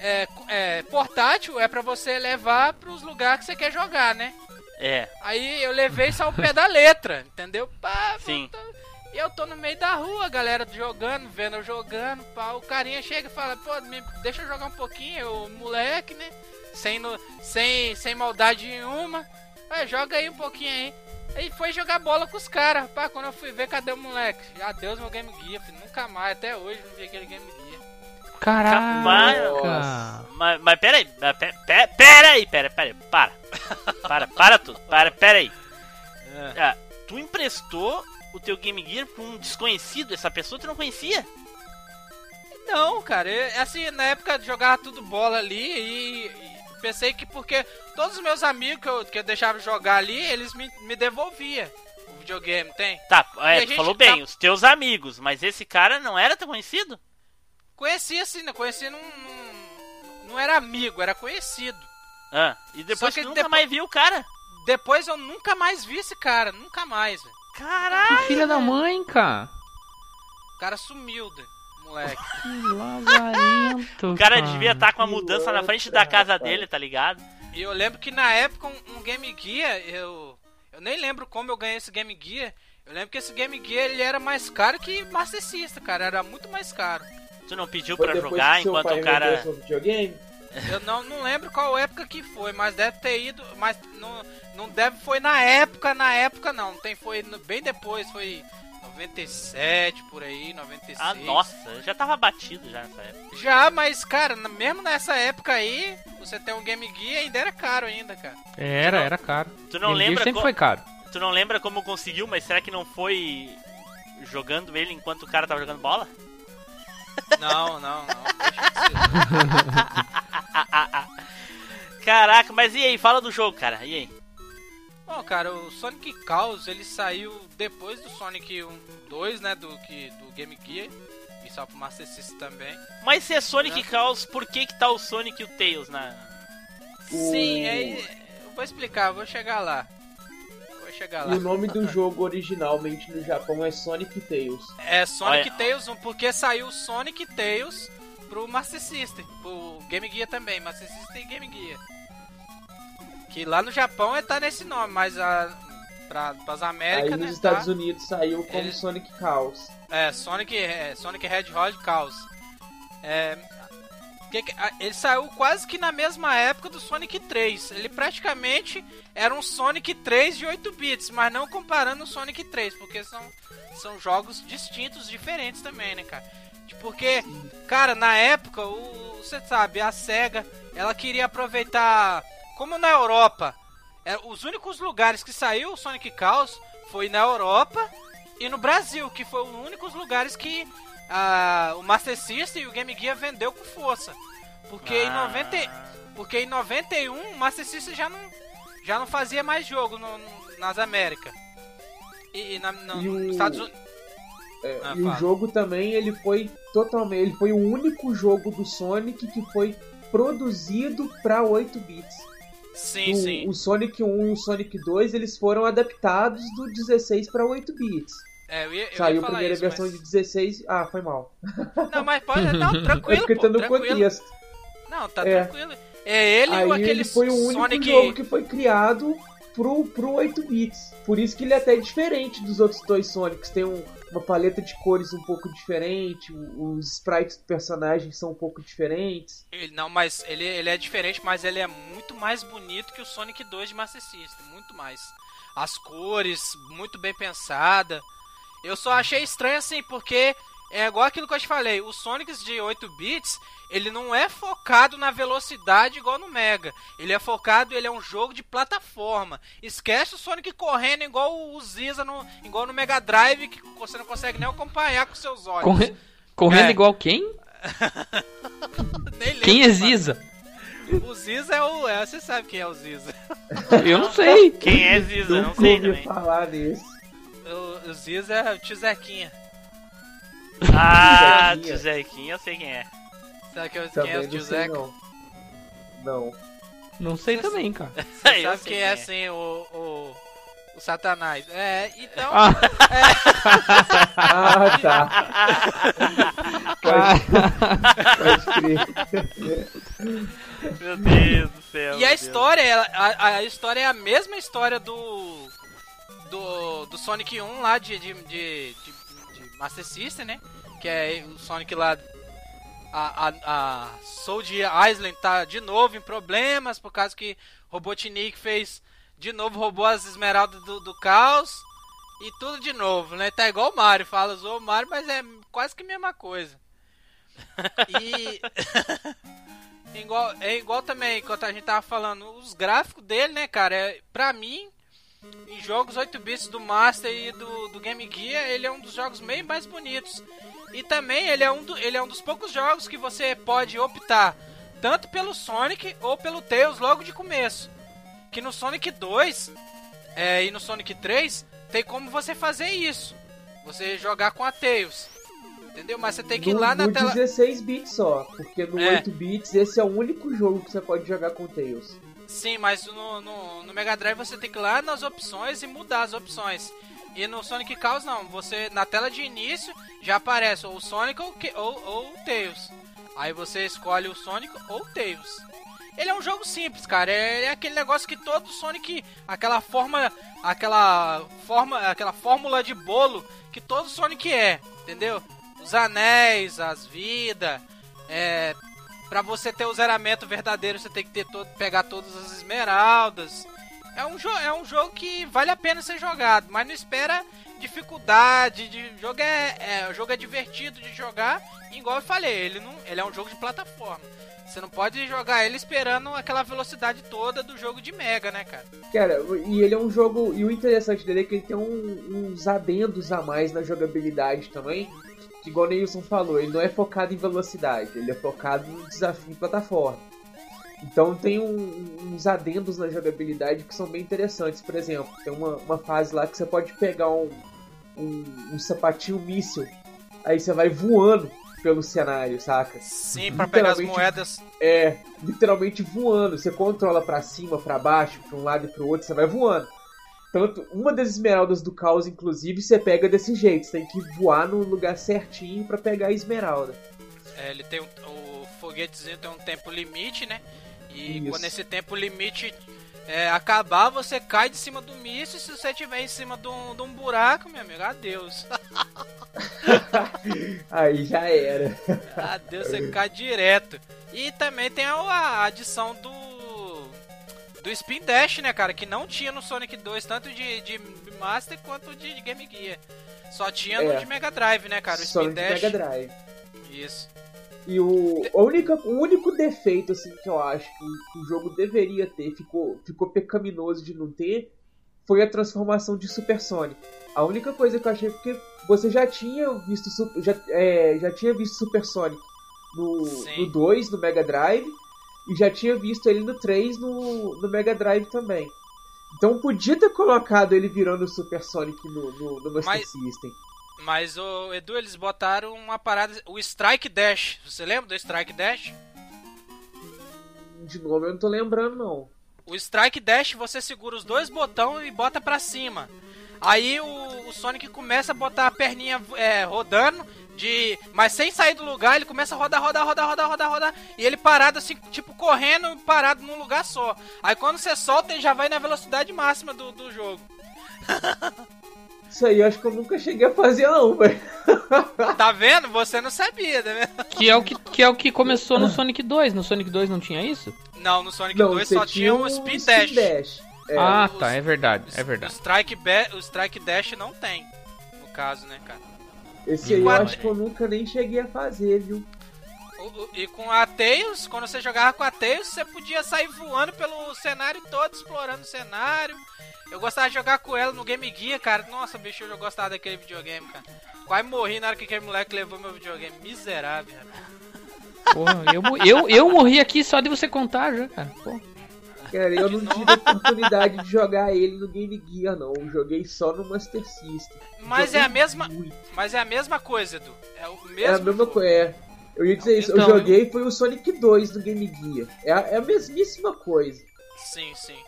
é, é, portátil é pra você levar pros lugares que você quer jogar, né? É, Aí eu levei só o pé da letra, entendeu? Pá, Sim. voltou. E eu tô no meio da rua, galera jogando, vendo eu jogando, pá. O carinha chega e fala, pô, me deixa eu jogar um pouquinho, eu, moleque, né? Sem, no, sem, sem maldade nenhuma. Ué, joga aí um pouquinho aí. Aí foi jogar bola com os caras. Pá, quando eu fui ver, cadê o moleque? Adeus meu Game Gear, filho. Nunca mais, até hoje não vi aquele Game Gear. Caraca! Mas, mas peraí, mas pe- pe- peraí, peraí, peraí, para. Para, para tudo, para, peraí. Ah, tu emprestou o teu Game Gear pra um desconhecido, essa pessoa tu não conhecia? Não, cara, eu, assim, na época jogava tudo bola ali e, e pensei que porque todos os meus amigos que eu, que eu deixava jogar ali, eles me, me devolviam o videogame, tem? Tá, é, falou bem, tá- os teus amigos, mas esse cara não era tão conhecido? Conhecia assim, né? Conhecia num, num- Não era amigo, era conhecido. Ah, e depois que nunca depois- mais viu o cara? Depois eu nunca mais vi esse cara, nunca mais, velho. Caralho! Que filha da mãe, cara! O cara sumiu, né, moleque. Que lazarento! O cara devia estar com a mudança na frente da casa rapaz. dele, tá ligado? E eu lembro que na época um, um Game Gear, eu. Eu nem lembro como eu ganhei esse Game Gear. Eu lembro que esse Game Gear ele era mais caro que Master System, cara. Era muito mais caro. Tu não pediu Foi pra jogar enquanto o cara. Eu não, não lembro qual época que foi, mas deve ter ido. Mas não, não deve foi na época, na época não. Tem, foi bem depois, foi 97 por aí, 96. Ah, nossa, eu já tava batido já nessa época. Já, mas cara, mesmo nessa época aí, você tem um Game Gear ainda era caro ainda, cara. Era, era caro. Tu não Game Gear lembra sempre co- foi caro. Tu não lembra como conseguiu, mas será que não foi jogando ele enquanto o cara tava jogando bola? Não, não, não. Deixa de ser. Caraca, mas e aí? Fala do jogo, cara. E aí? Bom, cara, o Sonic Chaos ele saiu depois do Sonic 1, 2, né, do que do Game Gear e só pro Master System também. Mas se é Sonic Né? Chaos, por que que tá o Sonic e o Tails na... Sim, aí eu vou explicar, vou chegar lá. Chegar E lá. o nome do jogo originalmente no Japão é Sonic Tails. É Sonic Olha- Tails 1, porque saiu Sonic Tails pro Master System, pro Game Gear também, Master System e Game Gear. Que lá no Japão é tá nesse nome, mas a pra, pras Américas, Aí né, nos Estados tá, Unidos saiu como Ele- Sonic Chaos. É, Sonic, é, Sonic Hedgehog Chaos. É, que que- a- ele saiu quase que na mesma época do Sonic 3. Ele praticamente era um Sonic 3 de 8 bits, mas não comparando o Sonic 3, porque são, são jogos distintos, diferentes também, né, cara? Porque, cara, na época, o, você sabe, a SEGA, ela queria aproveitar, como na Europa, é, os únicos lugares que saiu o Sonic Chaos foi na Europa e no Brasil, que foi os únicos lugares que ah, o Master System e o Game Gear vendeu com força. Porque, em, Ah. 90, porque em 91 o Master System já não, já não fazia mais jogo no- no- nas Américas. E, e na, no- E o- nos Estados Unidos. É, Ah, e o fala. jogo também ele foi totalmente, ele foi o único jogo do Sonic que foi produzido para 8 bits. Sim, o, sim. o Sonic 1 e o Sonic 2 eles foram adaptados do 16 para 8 bits. É, eu ia, eu ia Saiu a primeira isso, versão mas... de 16. Ah, foi mal. Não, mas pode. Não, tranquilo, porque tá tranquilo. contexto. Não, tá É. tranquilo. É ele Aí ou aquele ele foi o único Sonic. jogo que foi criado pro, pro 8 bits. Por isso que ele é até diferente dos outros dois Sonics. Tem um- uma paleta de cores um pouco diferente, os sprites do personagem são um pouco diferentes. Ele- não, mas ele, ele é diferente, mas ele é muito mais bonito que o Sonic 2 de Master System. Muito mais. As cores, muito bem pensada. Eu só achei estranho assim, porque é igual aquilo que eu te falei. O Sonic de 8 bits, ele não é focado na velocidade igual no Mega. Ele é focado, ele é um jogo de plataforma. Esquece o Sonic correndo igual o Ziza no, igual no Mega Drive, que você não consegue nem acompanhar com seus olhos. Corre- Correndo É. igual quem? Nem lembro, Quem é mano. Ziza? O Ziza é o. É, você sabe quem é o Ziza. Eu não sei. Quem é Ziza? Não Nunca sei também. falar desse. O, o Ziza é o tio Zequinha. Ah, tio Zequinha, eu sei quem é. Sabe quem, quem Também é o tio Zeca? não. Não. Não sei também, cara. Eu Sabe sei quem é assim, o, o. O Satanás. É, então. Ah, Ah, tá. Pode, pode crer. Meu Deus do céu. E a meu história, ela- a, a história é a mesma história do. Do, do Sonic 1 lá de, de, de, de- Master System, né? Que é o Sonic lá. A, a, a Soldier Island tá de novo em problemas por causa que Robotnik fez. De novo roubou as esmeraldas do, do caos. E tudo de novo, né? Tá igual o Mario. Fala, o Mario, mas é quase que a mesma coisa. E. igual, é igual também, enquanto a gente tava falando, os gráficos dele, né, cara? É, pra mim, em jogos 8 bits do Master e do, do Game Gear, ele é um dos jogos meio mais bonitos. E também ele é, um do, ele é um dos poucos jogos que você pode optar tanto pelo Sonic ou pelo Tails logo de começo. Que no Sonic 2 é, e no Sonic 3 tem como você fazer isso. Você jogar com a Tails. Entendeu? Mas você tem que ir no, lá na no tela. 16 bits só, porque no É. 8 bits esse é o único jogo que você pode jogar com Tails. Sim, mas no, no, no Mega Drive você tem que ir lá nas opções e mudar as opções. E no Sonic Chaos não, você na tela de início já aparece ou Sonic ou, ou, ou o Tails. Aí você escolhe o Sonic ou Tails. Ele é um jogo simples, cara. É, é aquele negócio que todo Sonic, aquela forma, aquela forma, aquela fórmula de bolo que todo Sonic é, entendeu? Os anéis, as vidas, é, Pra você ter o zeramento verdadeiro, você tem que ter todo, pegar todas as esmeraldas. É um, é um jogo que vale a pena ser jogado, mas não espera dificuldade. De, jogo é, é, jogo é divertido de jogar, igual eu falei, ele, não, ele é um jogo de plataforma. Você não pode jogar ele esperando aquela velocidade toda do jogo de Mega, né, cara? Cara, e ele é um jogo. E o interessante dele é que ele tem um- uns adendos a mais na jogabilidade também. Que igual o Neilson falou, ele não é focado em velocidade, ele é focado no desafio em plataforma. Então tem um- uns adendos na jogabilidade que são bem interessantes. Por exemplo, tem uma, uma fase lá que você pode pegar um, um, um sapatinho míssil, aí você vai voando pelo cenário, saca? Sim, pra pegar as moedas. é literalmente voando. Você controla pra cima, pra baixo, pra um lado e pro outro, você vai voando. Tanto uma das esmeraldas do caos, inclusive, você pega desse jeito. Você tem que voar no lugar certinho pra pegar a esmeralda. É, ele tem um, o foguetezinho tem um tempo limite, né? E Isso. quando esse tempo limite é, acabar, você cai de cima do míssil. E se você estiver em cima de um, de um buraco, meu amigo, adeus. Aí já era. adeus, você cai direto. E também tem a, a adição do. Do Spin Dash, né, cara? Que não tinha no Sonic 2, tanto de, de Master quanto de Game Gear. Só tinha no É. de Mega Drive, né, cara? O Só Spin Dash. Mega Drive. Isso. E o, a única, o único defeito assim que eu acho que, o- jogo deveria ter, ficou, ficou pecaminoso de não ter, foi a transformação de Super Sonic. A única coisa que eu achei porque você já tinha visto já, é, já tinha visto Super Sonic no, Sim. no 2, no Mega Drive, e já tinha visto ele no 3 no, no Mega Drive também. Então podia ter colocado ele virando o Super Sonic no, no, no Master Mas- System. Mas, o Edu, eles botaram uma parada. O Strike Dash. Você lembra do Strike Dash? De novo eu não tô lembrando não. O Strike Dash você segura os dois botões e bota pra cima. Aí o, o Sonic começa a botar a perninha é, rodando, de, mas sem sair do lugar, ele começa a rodar, rodar, rodar, rodar, rodar, rodar. E ele parado assim, tipo correndo, parado num lugar só. Aí quando você solta, ele já vai na velocidade máxima do, do jogo. Isso aí eu acho que eu nunca cheguei a fazer não, velho. Tá vendo? Você não sabia, tá vendo? Que é o que, que, é o que começou no Sonic 2. No Sonic 2 não tinha isso? Não, no Sonic Não, 2 você só tinha o um Spin Dash. É, ah, os- tá, é verdade, é O verdade. Strike, Ba- o Strike Dash não tem, no caso, né, cara? Esse aí eu acho que eu nunca nem cheguei a fazer, viu? E com a Tails, quando você jogava com a Tails, você podia sair voando pelo cenário todo, explorando o cenário. Eu gostava de jogar com ela no Game Gear, cara. Nossa, bicho, eu gostava daquele videogame, cara. Quase morri na hora que aquele moleque levou meu videogame. Miserável, rapaz. Porra, eu, eu, eu morri aqui só de você contar já, cara. Pô. Cara, eu não tive a oportunidade de jogar ele no Game Gear, não. Eu joguei só no Master System. Mas Joguei é a mesma, muito. mas é a mesma coisa, Edu. É o mesmo. É a mesma coisa, é. Eu ia dizer isso, Então, eu joguei foi o Sonic 2 no Game Gear. É a, é a mesmíssima coisa. Sim, sim.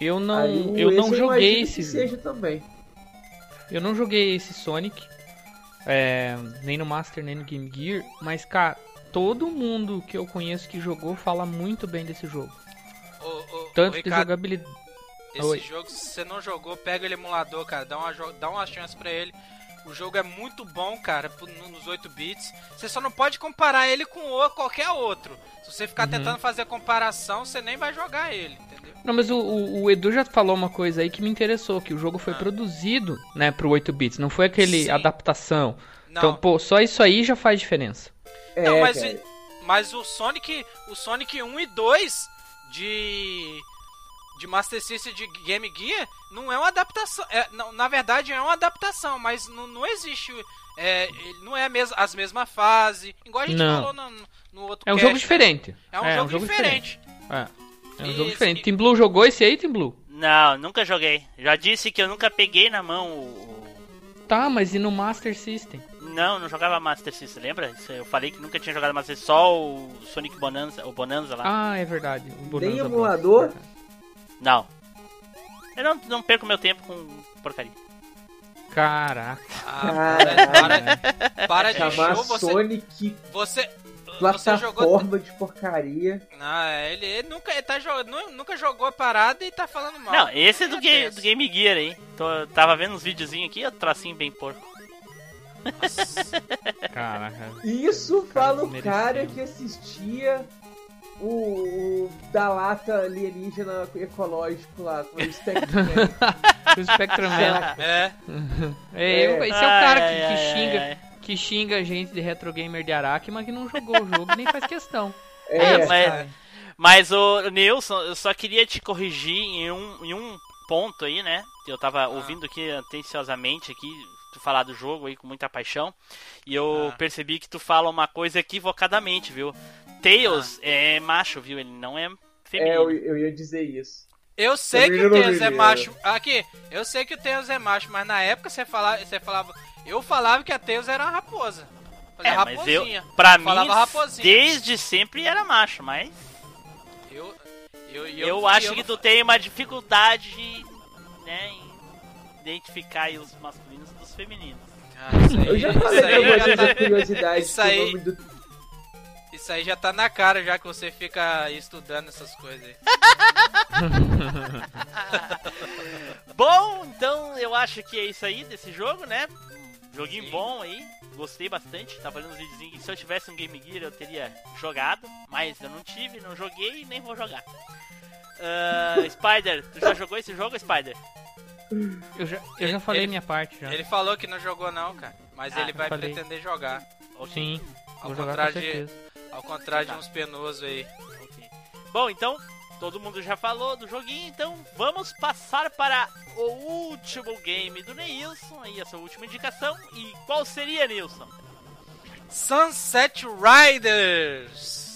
Eu não, Aí eu não joguei esse seja também. Eu não joguei esse Sonic, é, nem no Master, nem no Game Gear, mas, cara, todo mundo que eu conheço que jogou fala muito bem desse jogo. Ô, ô, Tanto ô, de jogabilidade. Esse Oi. jogo, se você não jogou, pega ele emulador, cara. Dá uma, dá uma chance pra ele. O jogo é muito bom, cara, nos 8 bits. Você só não pode comparar ele com o, qualquer outro. Se você ficar Uhum. tentando fazer comparação, você nem vai jogar ele, entendeu? Não, mas o, o- o Edu já falou uma coisa aí que me interessou, que o jogo foi Ah. produzido, né, pro 8 bits, não foi aquele Sim. adaptação. Não, Então, pô, só isso aí já faz diferença. É, Não, mas, mas o Sonic, o Sonic 1 e 2 de de Master System de Game Gear não é uma adaptação, é, não, na verdade é uma adaptação, mas não, não existe, é, ele não é mes as mesmas fases, igual a gente Não. falou no, no outro É um cast, jogo né? diferente. É um, jogo, diferente. É. É um E jogo diferente. Team Blue jogou esse aí, Team Blue? Não, nunca joguei. Já disse que eu nunca peguei na mão o. Tá, mas e no Master System? Não, não jogava Master System, lembra? Eu falei que nunca tinha jogado Master System, só o Sonic Bonanza, o Bonanza lá. Ah, é verdade. O Bonanza Nem Bros. emulador? Não. Eu não, não perco meu tempo com porcaria. Caraca. Ah, para, para de Chamar show, você, Sonic você, você jogou plataforma de porcaria. Não, ele, ele nunca, ele tá, nunca jogou a parada e tá falando mal. Não, esse é do, É Ga- do Game Gear aí. Tô, tava vendo uns videozinhos aqui, o tracinho bem porco. Caraca. Isso fala o cara que assistia o, o da lata alienígena ecológico lá, com o Spectrum Man. O Spectrum Man. É, É, eu- esse é o cara Ai, que, ai, que ai, xinga, ai. Que xinga a gente de retro gamer de Araque, mas que não jogou o jogo e nem faz questão. É, mas- cara. Mas, o Nilson, eu só queria te corrigir em um, em um ponto aí, né? Eu tava ouvindo aqui atenciosamente aqui, tu falar do jogo aí com muita paixão. E eu Ah. percebi que tu fala uma coisa equivocadamente, viu? Tails é macho, viu? Ele não é É, feminino. eu, eu ia dizer isso. eu sei que Também o Tails é macho. Aqui, eu sei que o Tails é macho, mas na época você falava, você falava, eu falava que a Tails era uma raposa. Falei, É, mas eu, raposinha. pra mim, Falava raposinha. desde sempre era macho, mas Eu, eu, eu, acho que tu tem uma dificuldade, né, em identificar os masculinos dos femininos. Ah, isso aí, Eu já isso falei aí pra já vocês tá- a curiosidade isso aí- do Isso aí já tá na cara, já que você fica estudando essas coisas aí. Bom, então eu acho que é isso aí desse jogo, né? Joguinho Sim. bom aí, gostei bastante. Tava olhando uns videozinhos que se eu tivesse um Game Gear eu teria jogado, mas eu não tive, não joguei e nem vou jogar. Ah, Spider, tu já jogou esse jogo, Spider? Eu já, eu já falei Ele- minha parte já. Ele falou que não jogou não, cara. Mas Ah, ele vai falei. pretender jogar. Ok, Sim, Ao vou jogar com contrário, de, ao contrário de Tá. uns penosos aí. ok. Bom, então, todo mundo já falou do joguinho, então vamos passar para o último game do Neilson, aí essa última indicação. E qual seria, Nilson? Sunset Riders!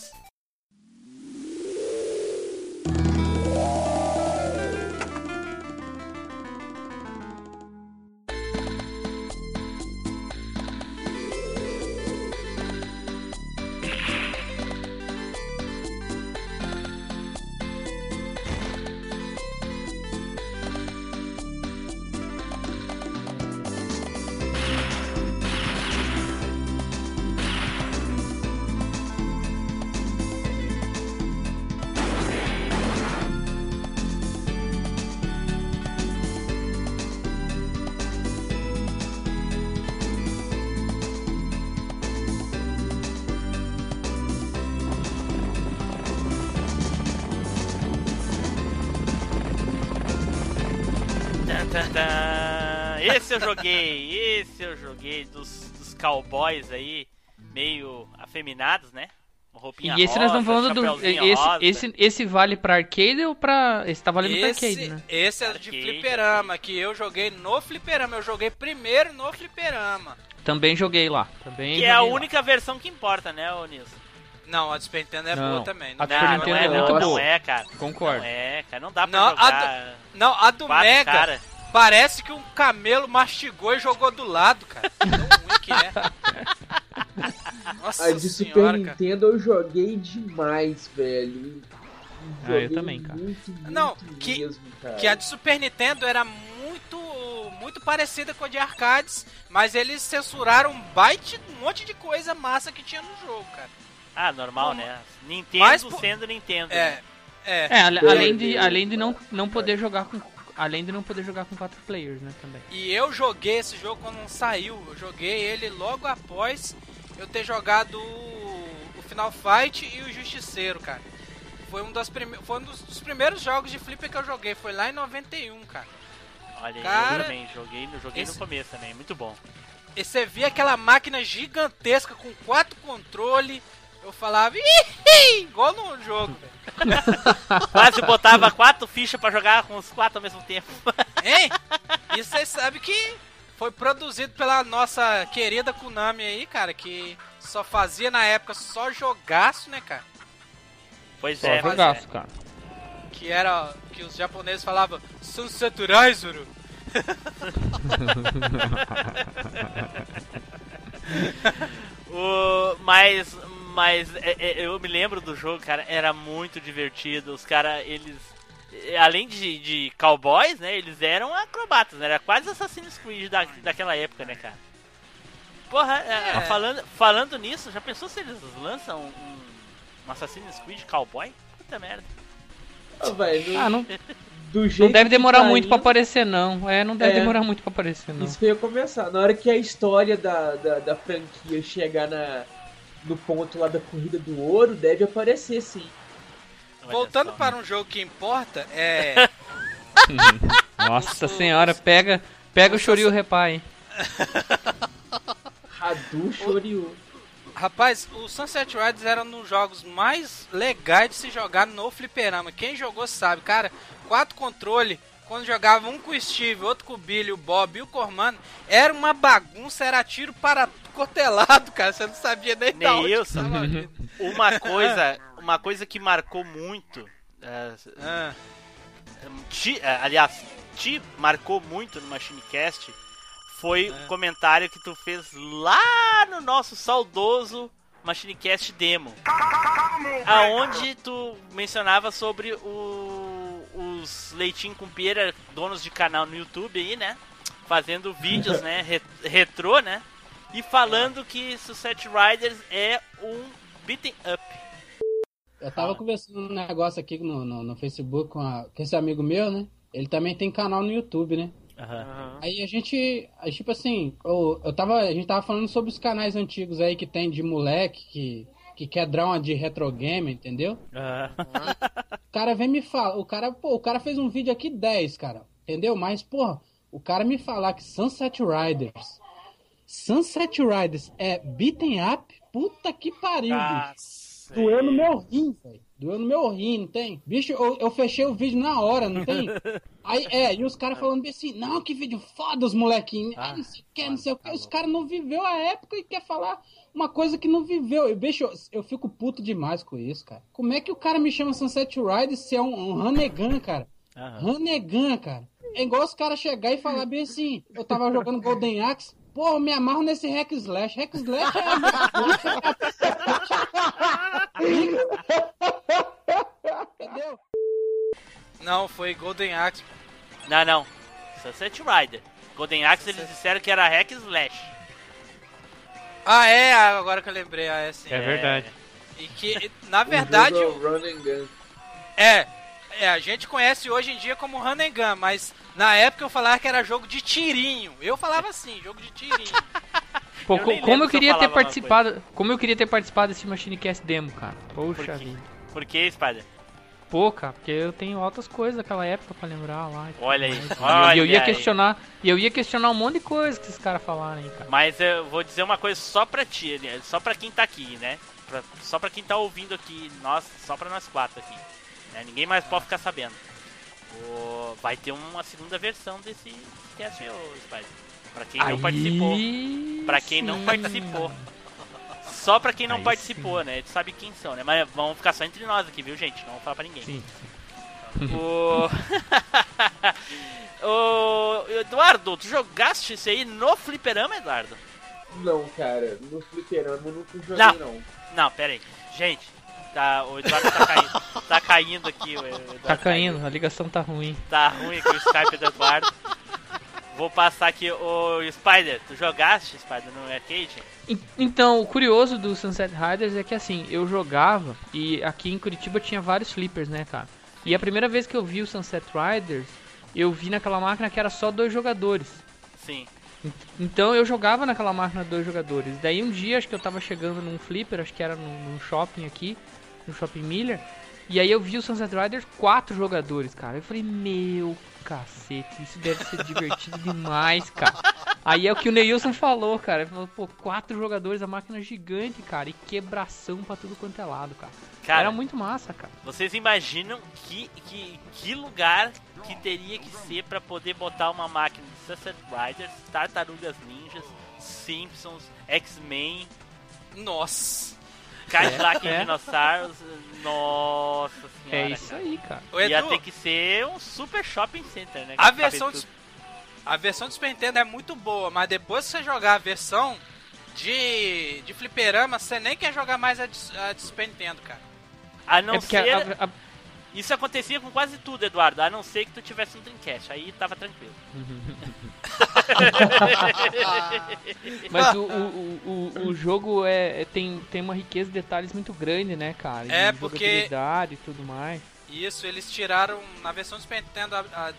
Esse eu joguei, esse eu joguei dos, dos cowboys aí, meio afeminados, né? Roupinha E esse nós estamos rosa, falando do. Esse, rosa. esse, esse vale pra arcade ou pra. Esse tá valendo pra Esse, arcade, né? esse é de Arcade, fliperama, que eu joguei no fliperama. Eu joguei primeiro no fliperama. Também joguei lá. Também Que é a lá. única versão que importa, né, ô Nilson? Não, a do Super Nintendo é Não, boa também. a Não, do Super Não, Nintendo não é, é não, muito não boa. é, cara. Concordo. Não é, cara, não dá pra Não, a jogar não, a do Mega cara. Parece que um camelo mastigou e jogou do lado, cara. Tão ruim que é. Nossa A de Super senhora, cara. Nintendo eu joguei demais, velho. Ah, eu Joguei também, cara. Muito, muito Não, que- mesmo, cara. Que a de Super Nintendo era muito muito parecida com a de arcades, mas eles censuraram um byte, um monte de coisa massa que tinha no jogo, cara. Ah, normal, Como- né? Nintendo Mas, sendo Nintendo. né? É, é. É, É, além de, é. além de não, não poder jogar com. Além de não poder jogar com quatro players, né, também. E eu joguei esse jogo quando não saiu. Eu joguei ele logo após eu ter jogado o Final Fight e o Justiceiro, cara. Foi um, das prime... foi um dos, primeiros jogos de flipper que eu joguei. Foi lá em 91, cara. Olha aí, Cara, eu também joguei, eu joguei esse- no começo também, muito bom. e você via aquela máquina gigantesca com quatro controles. Eu falava, Ih! igual no jogo, velho. Quase botava quatro fichas pra jogar com os quatro ao mesmo tempo. Hein? E você sabe que foi produzido pela nossa querida Konami aí, cara, que só fazia na época só jogaço, né, cara? Pois Só é, jogaço, é. cara. Que era que os japoneses falavam Sunset Rizuru. O, mas mas é, é, eu me lembro do jogo, cara, era muito divertido. Os caras, eles. é, Além de, de cowboys, né? Eles eram acrobatas, né? Era quase Assassin's Creed da, daquela época, né, cara? Porra, é. Falando, falando nisso, já pensou se eles lançam um, um Assassin's Creed cowboy? Puta merda. Ah, velho, Ah, não, do jeito não deve demorar tá muito pra indo, aparecer, não. É, não deve É. demorar muito pra aparecer, não. Isso que eu ia começar. Na hora que a história da, da, da franquia chegar na, no ponto lá da corrida do ouro, deve aparecer sim. Voltando só. para um jogo que importa, é. Nossa Os- senhora, pega, pega o Shoryu Repai, hein? Hadu Shoryu. Rapaz, o Sunset Riders era um dos jogos mais legais de se jogar no fliperama. Quem jogou sabe, cara, quatro controle, quando jogava um com o Steve, outro com o Billy, o Bob e o Cormano, era uma bagunça, era tiro para cotelado, cara. Você não sabia nem da onde que Neilson. Uma coisa, uma coisa que marcou muito. é, Ah, é, aliás, te marcou muito no MachineCast foi o comentário que tu fez lá no nosso saudoso MachineCast Demo. Aonde tu mencionava sobre o- os leitinho com pera, donos de canal no YouTube aí, né? Fazendo vídeos, né? re- retrô, né? E falando que Sunset Riders é um beating up. Eu tava conversando um negócio aqui no, no, no Facebook com, a- com esse amigo meu, né? Ele também tem canal no YouTube, né? Aí a gente, tipo assim, eu, eu tava, a gente tava falando sobre os canais antigos aí que tem de moleque que, que quer dar uma de retro game, entendeu? O cara vem me falar, o cara, pô, o cara fez um vídeo aqui 10, cara, entendeu? Mas, porra, o cara me falar que Sunset Riders, Sunset Riders é beaten up, puta que pariu, bicho. Doeu no meu rim, velho. Doeu no meu rim, não tem? Bicho, eu, eu fechei o vídeo na hora, não tem? Aí, é, e os caras falando assim, não, que vídeo foda os molequinhos. Ah, não sei o que, não sei o que. Os caras não viveu a época e quer falar uma coisa que não viveu. E, bicho, eu, eu fico puto demais com isso, cara. Como é que o cara me chama Sunset Riders se é um, um Hanegan, cara? Hanegan, cara. É igual os caras chegar e falar bem assim, eu tava jogando Golden Axe, pô, eu me amarro nesse Hack Slash. Hack Slash é... Entendeu? não, foi Golden Axe. Não, não. Sunset Rider. Golden Axe eles disseram que era hack slash. Ah, é, agora que eu lembrei, ah, é sim. É verdade. E que, na verdade, O jogo é o Run and Gun. É, é, a gente conhece hoje em dia como Run and Gun, mas na época eu falava que era jogo de tirinho. Eu falava assim, jogo de tirinho. Pô, Eu como eu se eu queria ter participado, como eu queria ter participado desse MachineCast demo, cara. Poxa Por vida. Por que, Spider? Cara, porque eu tenho outras coisas daquela época pra lembrar lá. Olha aí, olha E eu ia aí. questionar, e eu ia questionar um monte de coisa que esses caras falaram aí, cara. Mas eu vou dizer uma coisa só pra ti, né? só pra quem tá aqui, né? Pra- só pra quem tá ouvindo aqui, nós, só pra nós quatro aqui. né? Ninguém mais pode ficar sabendo. O- Vai ter uma segunda versão desse cast Spider. Pra quem não Aí participou. Pra quem não sim. participou. Só pra quem não Aí participou, né? Eles sabem quem são, né? Mas vamos ficar só entre nós aqui, viu, gente? Não vamos falar pra ninguém. Sim. O... o Eduardo, tu jogaste isso aí no fliperama, Eduardo? Não, cara, no fliperama eu nunca joguei Não. não. Não, pera aí. Gente, tá, o Eduardo tá caindo. tá caindo aqui. O Eduardo Tá caindo, a ligação tá ruim. Tá ruim aqui o Skype do Eduardo. Vou passar aqui o Spider. Tu jogaste, Spider, no arcade? En- Então, o curioso do Sunset Riders é que assim, eu jogava e aqui em Curitiba tinha vários flippers, né, cara? E a primeira vez que eu vi o Sunset Riders, eu vi naquela máquina que era só dois jogadores. Sim. Então eu jogava naquela máquina dois jogadores. Daí um dia acho que eu tava chegando num flipper, acho que era num, num shopping aqui, no Shopping Miller. E aí eu vi o Sunset Riders quatro jogadores, cara. Eu falei, meu cacete, isso deve ser divertido demais, cara. Aí é o que o Neilson falou, cara. Ele falou, pô, quatro jogadores, a máquina gigante, cara. E quebração pra tudo quanto é lado, cara. Cara, Era muito massa, cara. Vocês imaginam que, que, que lugar que teria que ser pra poder botar uma máquina de Sunset Riders, Tartarugas Ninjas, Simpsons, X-Men, Nossa. Cadillac É, é. Dinossauros? Nossa senhora. É isso cara. aí, cara. Ô, Ia ter que ser um super shopping center, né? a versão, do, tudo. a versão do Super Nintendo é muito boa, mas depois que você jogar a versão de, de fliperama, você nem quer jogar mais a de, a de Super Nintendo, cara. A não é porque ser. a- a- Isso acontecia com quase tudo, Eduardo. A não ser que tu tivesse um Dreamcast. Aí tava tranquilo. Mas o, o, o, o- jogo é, é- tem, tem uma riqueza de detalhes muito grande, né, cara? É, de porque- e tudo mais. Isso, eles tiraram, na versão do Super Nintendo, a- a-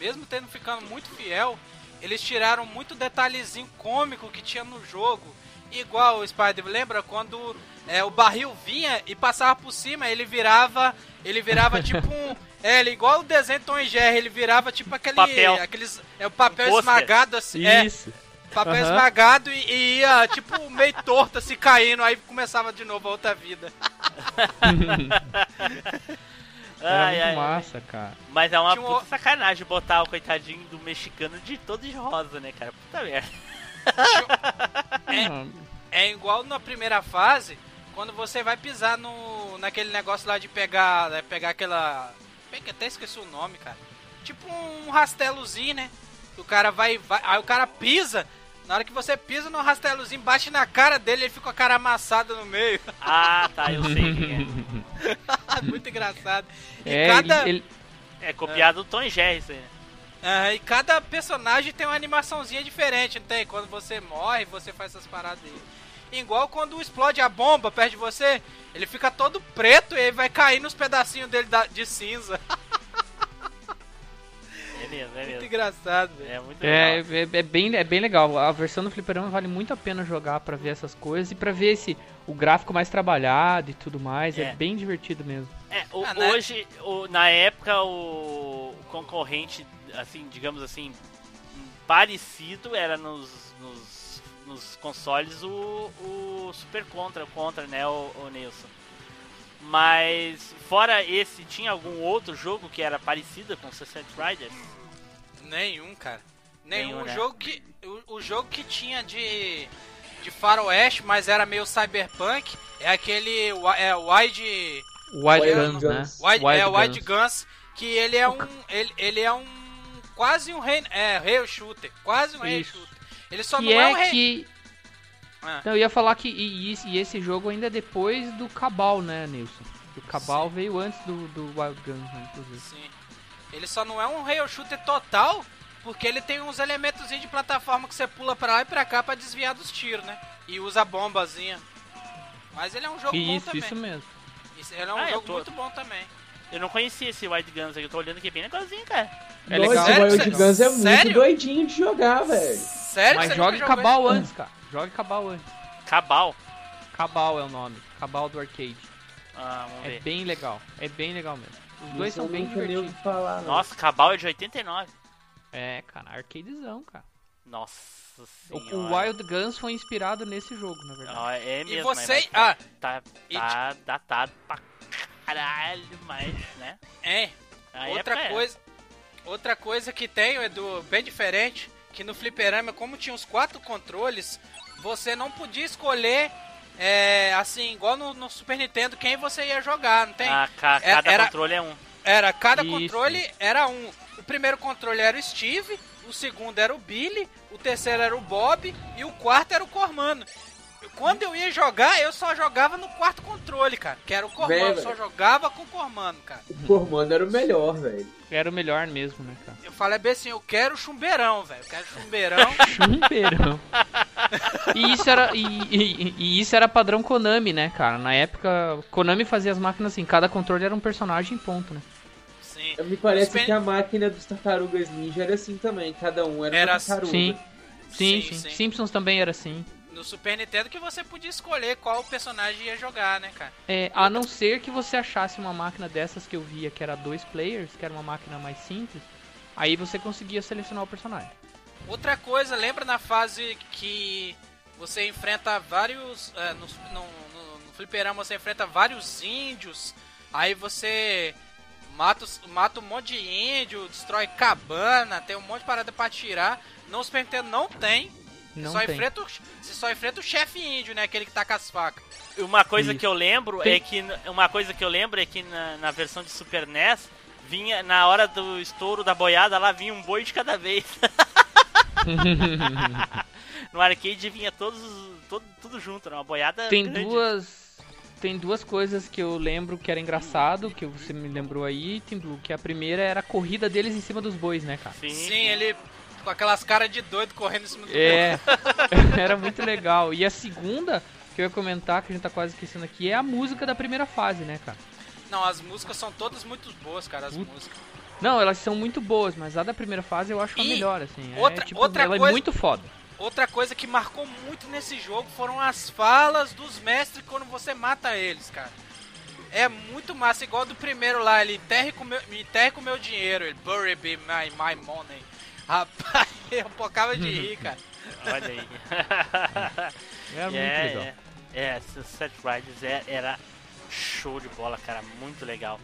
mesmo tendo ficando muito fiel, eles tiraram muito detalhezinho cômico que tinha no jogo. Igual o Spider, lembra quando é, o barril vinha e passava por cima, ele virava, ele virava tipo um, é, ele, igual o desenho Tom e Jerry, ele virava tipo aquele, Papel. aqueles, é o papel Um esmagado assim, é, Isso. papel Aham. esmagado e, e ia tipo meio torto assim caindo, aí começava de novo a outra vida. Era Ai, muito ai, ai. massa, cara. Mas é uma Tinha um puta sacanagem botar o coitadinho do mexicano de todo de rosa, né, cara? Puta merda. É. É igual na primeira fase, quando você vai pisar no naquele negócio lá de pegar, né, pegar aquela, Peguei- até esqueci o nome, cara. Tipo um rastelozinho, né? O cara vai, vai, aí o cara pisa. Na hora que você pisa no rastelozinho, bate na cara dele, ele fica com a cara amassada no meio. Ah, tá, eu sei quem Muito engraçado. E É, cada, ele, ele- é. É copiado do Tom Jerry, isso aí. né? ah, e cada personagem tem uma animaçãozinha diferente, não tem? Quando você morre, você faz essas paradas aí. Igual quando explode a bomba perto de você, ele fica todo preto e aí vai cair nos pedacinhos dele da- de cinza. É mesmo, é Muito mesmo. engraçado, velho. É muito é, legal. é, é bem, é bem legal. A versão do Fliperama vale muito a pena jogar pra ver essas coisas e pra ver esse, o gráfico mais trabalhado e tudo mais. É, É. bem divertido mesmo. É, o- Ah, né? hoje, o- na época, o concorrente, assim, digamos assim, parecido era nos, nos, nos consoles o, o Super Contra, o Contra, né, o, o Nilson. Mas, fora esse, tinha algum outro jogo que era parecido com Sunset Riders? Nenhum, cara. Nenhum. Nenhum, o, né? jogo que, o, o jogo que tinha de, de faroeste, mas era meio cyberpunk, é aquele é, Wide... Wild Guns, né? Guns. Wide, é, Guns. Wide Guns, que ele é um... Ele, ele é um... Quase um rei... É, rail shooter. Quase um rail shooter. Ele só Que não é, um é rei... que. Ah. Não, eu ia falar que. E, e- esse jogo ainda é depois do Cabal, né, Nilson? O Cabal Sim. veio antes do, do Wild Guns, né, inclusive. Sim. Ele só não é um rail shooter total, porque ele tem uns elementos de plataforma que você pula pra lá e pra cá pra desviar dos tiros, né? E usa a bombazinha. Mas ele é um jogo bom Isso, também. isso mesmo. Isso- Ele é um Ah, eu jogo tô- muito bom também. Eu não conhecia esse Wild Guns aqui, eu tô olhando aqui bem legalzinho, cara. É Nossa, legal. o? Wild Sério? Guns é muito Sério? doidinho de jogar, velho. Sério Mas jogue Cabal antes, cara. Jogue Cabal antes. Cabal. Cabal é o nome. Cabal do arcade. Ah, vamos É ver. bem legal. É bem legal mesmo. Os dois Isso são bem divertidos. falar. Nossa, Cabal é de 89. É, cara, arcadezão, cara. Nossa O, senhora. o Wild Guns foi inspirado nesse jogo, na verdade. Ah, é E mesmo, você. mas Ah, tá, e tá datado pra caralho, mas, né? é. A Outra é. coisa. Outra coisa que tem, Edu, bem diferente, que no fliperama, como tinha os quatro controles, você não podia escolher. É, assim, igual no, no Super Nintendo, quem você ia jogar, não tem? Ah, ca- É- cada era- controle é um. Era, cada Isso. controle era um. O primeiro controle era o Steve, o segundo era o Billy, o terceiro era o Bob e o quarto era o Cormano. Quando eu ia jogar, eu só jogava no quarto controle, cara. Que era o Cormano, eu só jogava com o Cormano, cara. O Cormando era o melhor, velho. Era o melhor mesmo, né, cara? Eu falei bem assim, eu quero chumbeirão, velho. Eu quero chumbeirão. Chumbeirão. e isso era e, e- e isso era padrão Konami, né, cara? Na época, Konami fazia as máquinas assim, cada controle era um personagem ponto, né? Sim. Me parece que a máquina dos Tartarugas Ninja era assim também. Cada um era, Era uma tartaruga. Sim. Sim, Sim, sim, sim. Simpsons também era assim. No Super Nintendo que você podia escolher qual personagem ia jogar, né, cara? É, a não ser que você achasse uma máquina dessas que eu via que era dois players, que era uma máquina mais simples, aí você conseguia selecionar o personagem. Outra coisa, lembra na fase que você enfrenta vários. É, no, no, no, fliperama você enfrenta vários índios, aí você mata, mata um monte de índio, destrói cabana, tem um monte de parada pra tirar. No Super Nintendo não tem. Não só tem. Enfrenta o, você só enfrenta o chefe índio, né? Aquele que tá com as facas. Uma coisa Isso. que eu lembro Tem- é que uma coisa que eu lembro é que na, na versão de Super NES vinha na hora do estouro da boiada lá vinha um boi de cada vez. no arcade vinha todos todo, tudo junto, né? uma boiada Tem grande. duas. Tem duas coisas que eu lembro que era engraçado, que você me lembrou aí, Tim Blue, que a primeira era a corrida deles em cima dos bois, né, cara? Sim, Sim, ele com aquelas caras de doido correndo em cima do É, era muito legal. E a segunda, que eu ia comentar, que a gente tá quase esquecendo aqui, é a música da primeira fase, né, cara? Não, as músicas são todas muito boas, cara, as Puta. músicas. Não, elas são muito boas, mas a da primeira fase eu acho a E melhor, assim. É, outra- tipo, outra ela é coisa- muito foda. Outra coisa que marcou muito nesse jogo foram as falas dos mestres quando você mata eles, cara. É muito massa, igual do primeiro lá, ele enterre com meu, me enterre com meu dinheiro, ele bury me my, my money. Rapaz, eu pocava de rir, cara. Olha aí. É muito é, legal. é, é, Sunset Riders é- era show de bola, cara, muito legal.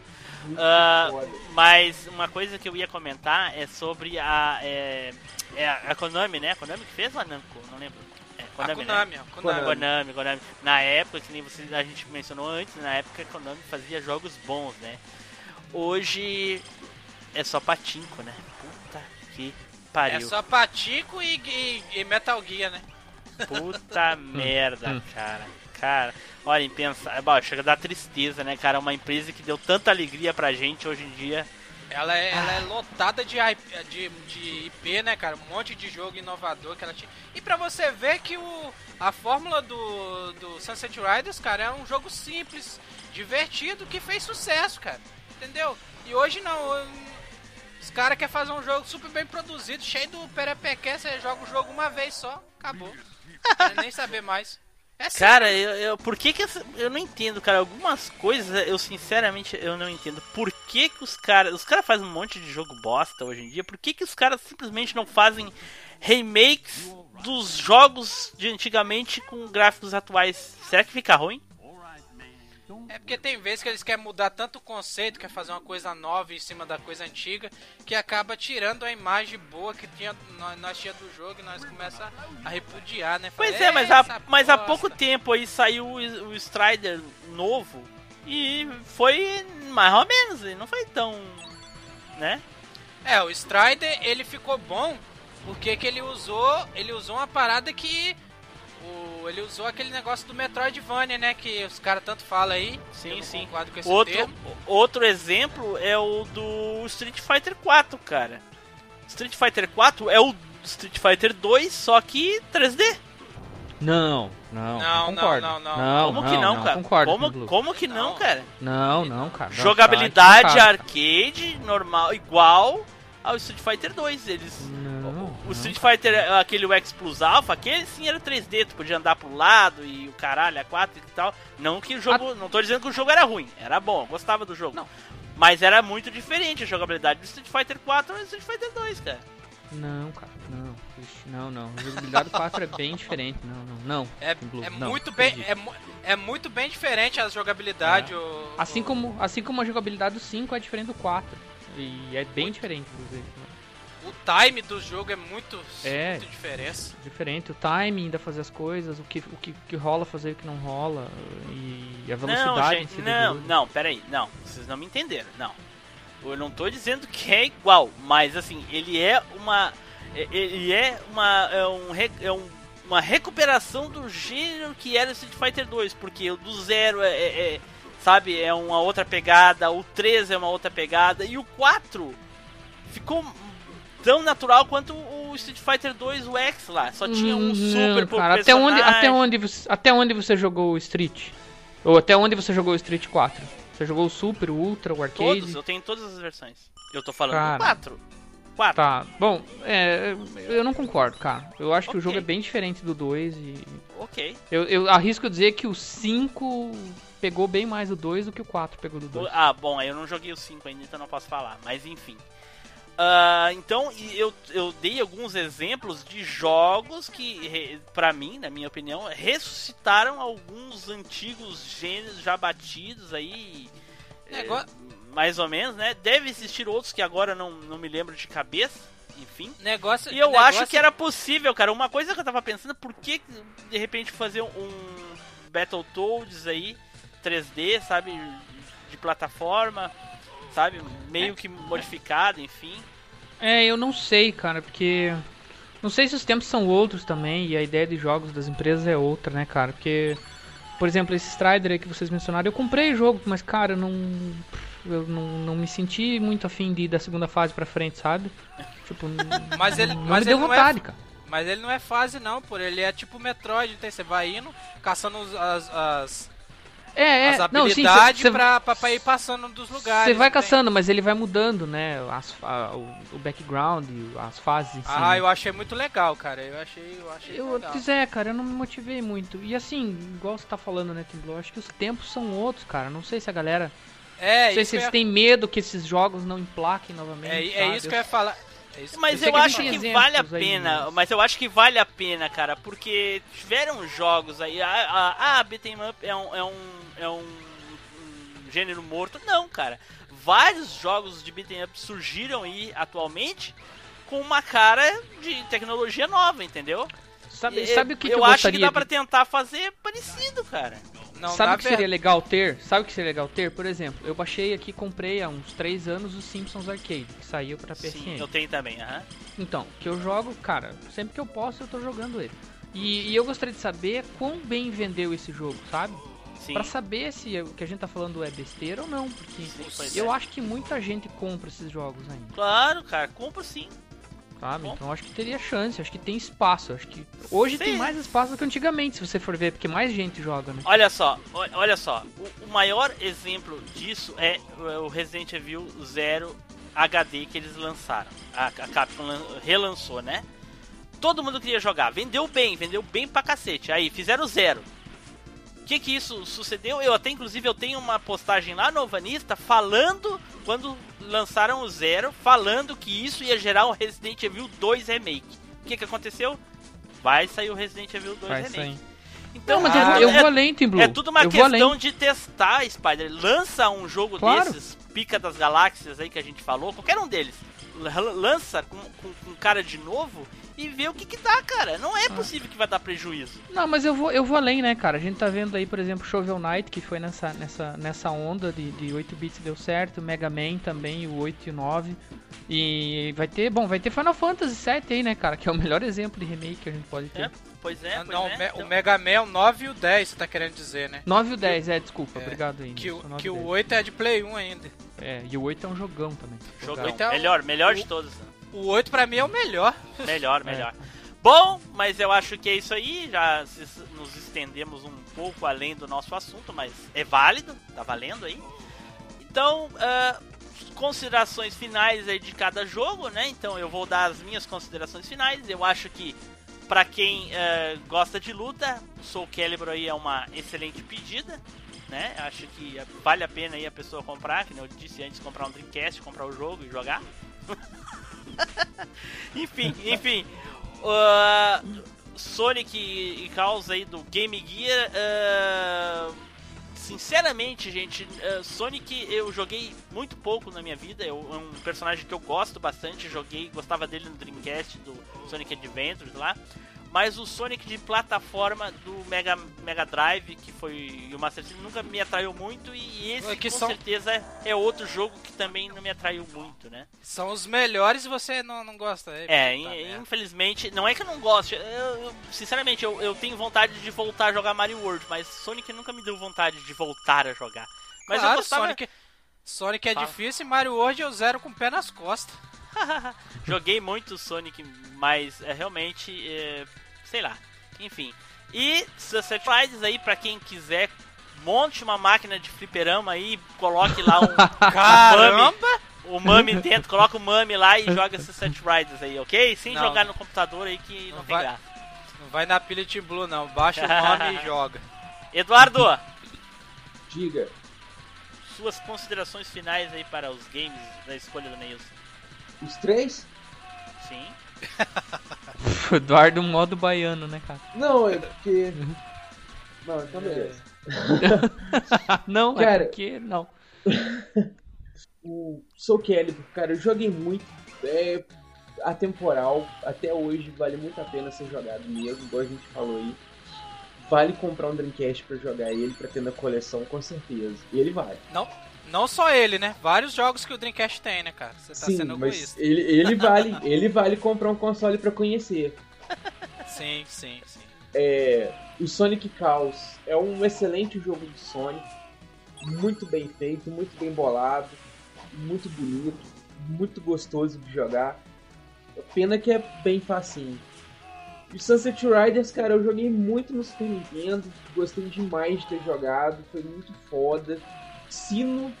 Ah, mas uma coisa que eu ia comentar é sobre a. É, é a Konami, né? A Konami que fez ou a Namco? Não lembro. É, A Konami, né? Konami, a Konami. Konami, Konami. Na época, que nem você, a gente mencionou antes, na época a Konami fazia jogos bons, né? Hoje é só patinco, né? Puta que É pariu. só Patico e, e- e Metal Gear, né? Puta merda, cara. Cara, olha, pensa, bom, chega a dar tristeza, né, cara? Uma empresa que deu tanta alegria pra gente hoje em dia. Ela é, ela é lotada de, IP, de, de IP, né, cara? Um monte de jogo inovador que ela tinha. E pra você ver que o, a fórmula do, do Sunset Riders, cara, é um jogo simples, divertido, que fez sucesso, cara. Entendeu? E hoje não. Os caras querem fazer um jogo super bem produzido, cheio do perepequé, você joga o jogo uma vez só, acabou. Nem saber mais. É assim, Cara, eu, eu- por que que essa- eu não entendo, cara? Algumas coisas eu sinceramente eu não entendo. Por que que os caras, os caras fazem um monte de jogo bosta hoje em dia? Por que que os caras simplesmente não fazem remakes dos jogos de antigamente com gráficos atuais? Será que fica ruim? É porque tem vezes que eles querem mudar tanto o conceito, quer fazer uma coisa nova em cima da coisa antiga, que acaba tirando a imagem boa que tinha, nós, nós tinha do jogo e nós começa a repudiar, né? Pois Fala, é, mas há, "Essa mas há bosta." pouco tempo aí saiu o, o Strider novo e foi mais ou menos, e não foi tão. né? É, o Strider, ele ficou bom porque que ele usou, ele usou uma parada que o, ele usou aquele negócio do Metroidvania, né, que os caras tanto falam aí. Sim, sim. concordo com esse Outro, termo. outro exemplo é o do Street Fighter 4, cara. Street Fighter 4 é o Street Fighter 2, só que 3D. Não, não, Não, não, concordo. não, não. não, como que não, cara? Concordo, como, como que não, Não. cara? Não, não, cara. Não, Jogabilidade arcade normal, igual ao Street Fighter 2. Eles Não, O não. Street Fighter, aquele o X Plus Alpha, aquele sim era 3D, tu podia andar pro lado e o caralho, a 4 e tal. Não que o jogo. Não tô dizendo que o jogo era ruim, era bom, eu gostava do jogo. Não. Mas era muito diferente a jogabilidade do Street Fighter 4 e do Street Fighter 2, cara. Não, cara, não. Ixi, não, não. A jogabilidade do 4 é bem diferente. Não, não, não. É, Blue, é não, muito bem, acredito. é, é muito bem diferente a jogabilidade. o- Assim o- como, assim como a jogabilidade do 5 é diferente do 4. E é bem diferente, inclusive. o time do jogo é muito, É. muito diferença. Diferente, o timing da fazer as coisas, o que, o que, que rola fazer e o que não rola. E a velocidade Não, em gente, si não, não, peraí, não, vocês não me entenderam, não. Eu não tô dizendo que é igual, mas assim, ele é uma. é- Ele é uma. É um, é um- uma recuperação do gênero que era o Street Fighter 2, porque o do zero é, é- é, Sabe, é uma outra pegada, o 3 é uma outra pegada, e o 4 ficou tão natural quanto o Street Fighter 2, o X lá. Só tinha um Hum, super não, por cara, até onde, até, onde você, até onde você jogou o Street? Ou até onde você jogou o Street 4? Você jogou o Super, o Ultra, o Arcade? Todos, eu tenho todas as versões. Eu tô falando Cara. do 4. 4. Tá, bom, é, eu não concordo, cara. Eu acho que o jogo é bem diferente do 2 e. Ok. Eu, eu arrisco dizer que o 5 pegou bem mais o 2 do que o 4 pegou do 2. Ah, bom, aí eu não joguei o 5 ainda, então não posso falar. Mas enfim. Uh, então, eu, eu dei alguns exemplos de jogos que, para mim, na minha opinião, ressuscitaram alguns antigos gêneros já batidos aí. Negócio... É, mais ou menos, né? Deve existir outros que agora não, não me lembro de cabeça. Enfim. Negócio, e eu negócio... acho que era possível, cara. Uma coisa que eu tava pensando, por que de repente fazer um Battletoads aí, 3D, sabe? De plataforma sabe? Meio que modificado, enfim. É, eu não sei, cara, porque. Não sei se os tempos são outros também e a ideia de jogos das empresas é outra, né, cara? Porque, por exemplo, esse Strider aí que vocês mencionaram, eu comprei o jogo, mas, cara, eu não. Eu não, não me senti muito afim de ir da segunda fase pra frente, sabe? Tipo, mas ele, não mas me deu ele vontade, é, cara. Mas ele não é fase não, por ele é tipo Metroid, então você vai indo, caçando as, as, é, é. as habilidades pra, pra, pra, ir passando dos lugares. Você vai caçando, mas ele vai mudando, né? As, a, o, o, background, as fases. Ah, eu achei muito legal, cara. Eu achei, eu achei eu, legal. Pois é, cara, eu não me motivei muito. E assim, igual você tá falando, né, Tim Blue, acho que os tempos são outros, cara. Não sei se a galera. É, não sei se eles ia... têm medo que esses jogos não emplaquem novamente. É, é isso que eu ia falar. É mas eu, eu acho que, que vale a pena, aí, mas eu acho que vale a pena, cara, porque tiveram jogos aí, a, a, a Beat'em Up é um, é um, é um gênero morto. Não, cara. Vários jogos de beat'em up surgiram aí atualmente com uma cara de tecnologia nova, entendeu? Sabe, sabe o que, eu, que eu acho que dá de... pra tentar fazer parecido, cara. Não sabe o que seria legal ter? Sabe o que seria legal ter? Por exemplo, eu baixei aqui comprei há uns 3 anos o Simpsons Arcade, que saiu pra PSN. Sim, eu tenho também, aham. Então, que eu jogo, cara, sempre que eu posso eu tô jogando ele. E, e eu gostaria de saber quão bem vendeu esse jogo, sabe? para saber se o que a gente tá falando é besteira ou não, porque sim, eu é. acho que muita gente compra esses jogos ainda. Claro, cara, compra sim. Sabe? Então acho que teria chance, acho que tem espaço, acho que hoje sim. tem mais espaço do que antigamente, se você for ver, porque mais gente joga, né? Olha só, olha só, o, o maior exemplo disso é o Resident Evil 0 HD que eles lançaram. A, a Capcom relançou, né? Todo mundo queria jogar, vendeu bem, vendeu bem pra cacete. Aí fizeram zero. O que que isso sucedeu? Eu até, inclusive, eu tenho uma postagem lá no Vanista falando, quando lançaram o Zero, falando que isso ia gerar um Resident Evil 2 Remake. O que que aconteceu? Vai sair o Resident Evil 2 Vai Remake. Sair. Então, não, mas eu, eu é, vou além, Tim Blue. É tudo uma eu questão de testar, Spider. Lança um jogo claro. desses, pica das galáxias aí que a gente falou, qualquer um deles. Lança com, com, com cara de novo e ver o que que dá, cara. Não é ah. possível que vai dar prejuízo. Não, mas eu vou, eu vou além, né, cara? A gente tá vendo aí, por exemplo, Shovel Knight, que foi nessa, nessa, nessa onda de, de 8 bits deu certo, Mega Man também, o 8 e o 9. E vai ter, bom, vai ter Final Fantasy 7 aí, né, cara? Que é o melhor exemplo de remake que a gente pode ter. É, pois é, ah, pois não, é, o, então... o Mega Man é o 9 e o 10, você tá querendo dizer, né? 9 e o 10, é, desculpa, é, obrigado aí. Que, o, que o 8 é de Play 1 ainda. É, e o 8 é um jogão também. Jogão, jogão. É melhor, melhor o, de todos. Né? O 8 pra mim é o melhor. Melhor, melhor. É. Bom, mas eu acho que é isso aí. Já nos estendemos um pouco além do nosso assunto, mas é válido, tá valendo aí. Então, uh, considerações finais aí de cada jogo, né? Então eu vou dar as minhas considerações finais. Eu acho que para quem uh, gosta de luta, Soul Calibur aí é uma excelente pedida, né? Acho que vale a pena aí a pessoa comprar, que eu disse antes, comprar um Dreamcast, comprar o jogo e jogar. enfim, enfim. Uh, Sonic e Chaos aí do Game Gear. Uh, sinceramente, gente, uh, Sonic eu joguei muito pouco na minha vida. Eu, é um personagem que eu gosto bastante. Joguei, gostava dele no Dreamcast do Sonic Adventures lá. Mas o Sonic de plataforma do Mega, Mega Drive, que foi o Master System, nunca me atraiu muito. E esse, que com são... certeza, é outro jogo que também não me atraiu muito, né? São os melhores e você não, não gosta. É, é tá infelizmente, não é que eu não goste. Eu, eu, sinceramente, eu, eu tenho vontade de voltar a jogar Mario World, mas Sonic nunca me deu vontade de voltar a jogar. Mas claro, eu gostava... Sonic, Sonic é Fala. difícil e Mario World eu zero com o pé nas costas. Joguei muito Sonic, mas é realmente. É, sei lá. Enfim. E Sunset Riders aí, pra quem quiser, monte uma máquina de fliperama aí, coloque lá um. Caramba! o Mami dentro, coloca o Mami lá e joga Sunset Riders aí, ok? Sem não, jogar no computador aí que não, não tem vai, graça. Não vai na pilha de Blue não, baixa o nome e joga. Eduardo! Diga. Suas considerações finais aí para os games da escolha do Neilson. Os três? Sim. Eduardo modo baiano, né, cara? Não, é porque. Não, então beleza. não, Cara- é porque não. O Soul Calibur, cara, eu joguei muito. É atemporal, até hoje vale muito a pena ser jogado mesmo, igual a gente falou aí. Vale comprar um Dreamcast pra jogar ele, pra ter na coleção, com certeza. E ele vale. Não, não só ele, né? Vários jogos que o Dreamcast tem, né, cara? Você tá Sim, sendo mas egoísta. ele, ele vale, ele vale comprar um console pra conhecer. Sim, sim, sim. É, o Sonic Chaos é um excelente jogo de Sonic, muito bem feito, muito bem bolado, muito bonito, muito gostoso de jogar. Pena que é bem facinho. O Sunset Riders, cara, eu joguei muito no Super Nintendo, gostei demais de ter jogado, foi muito foda. Se no,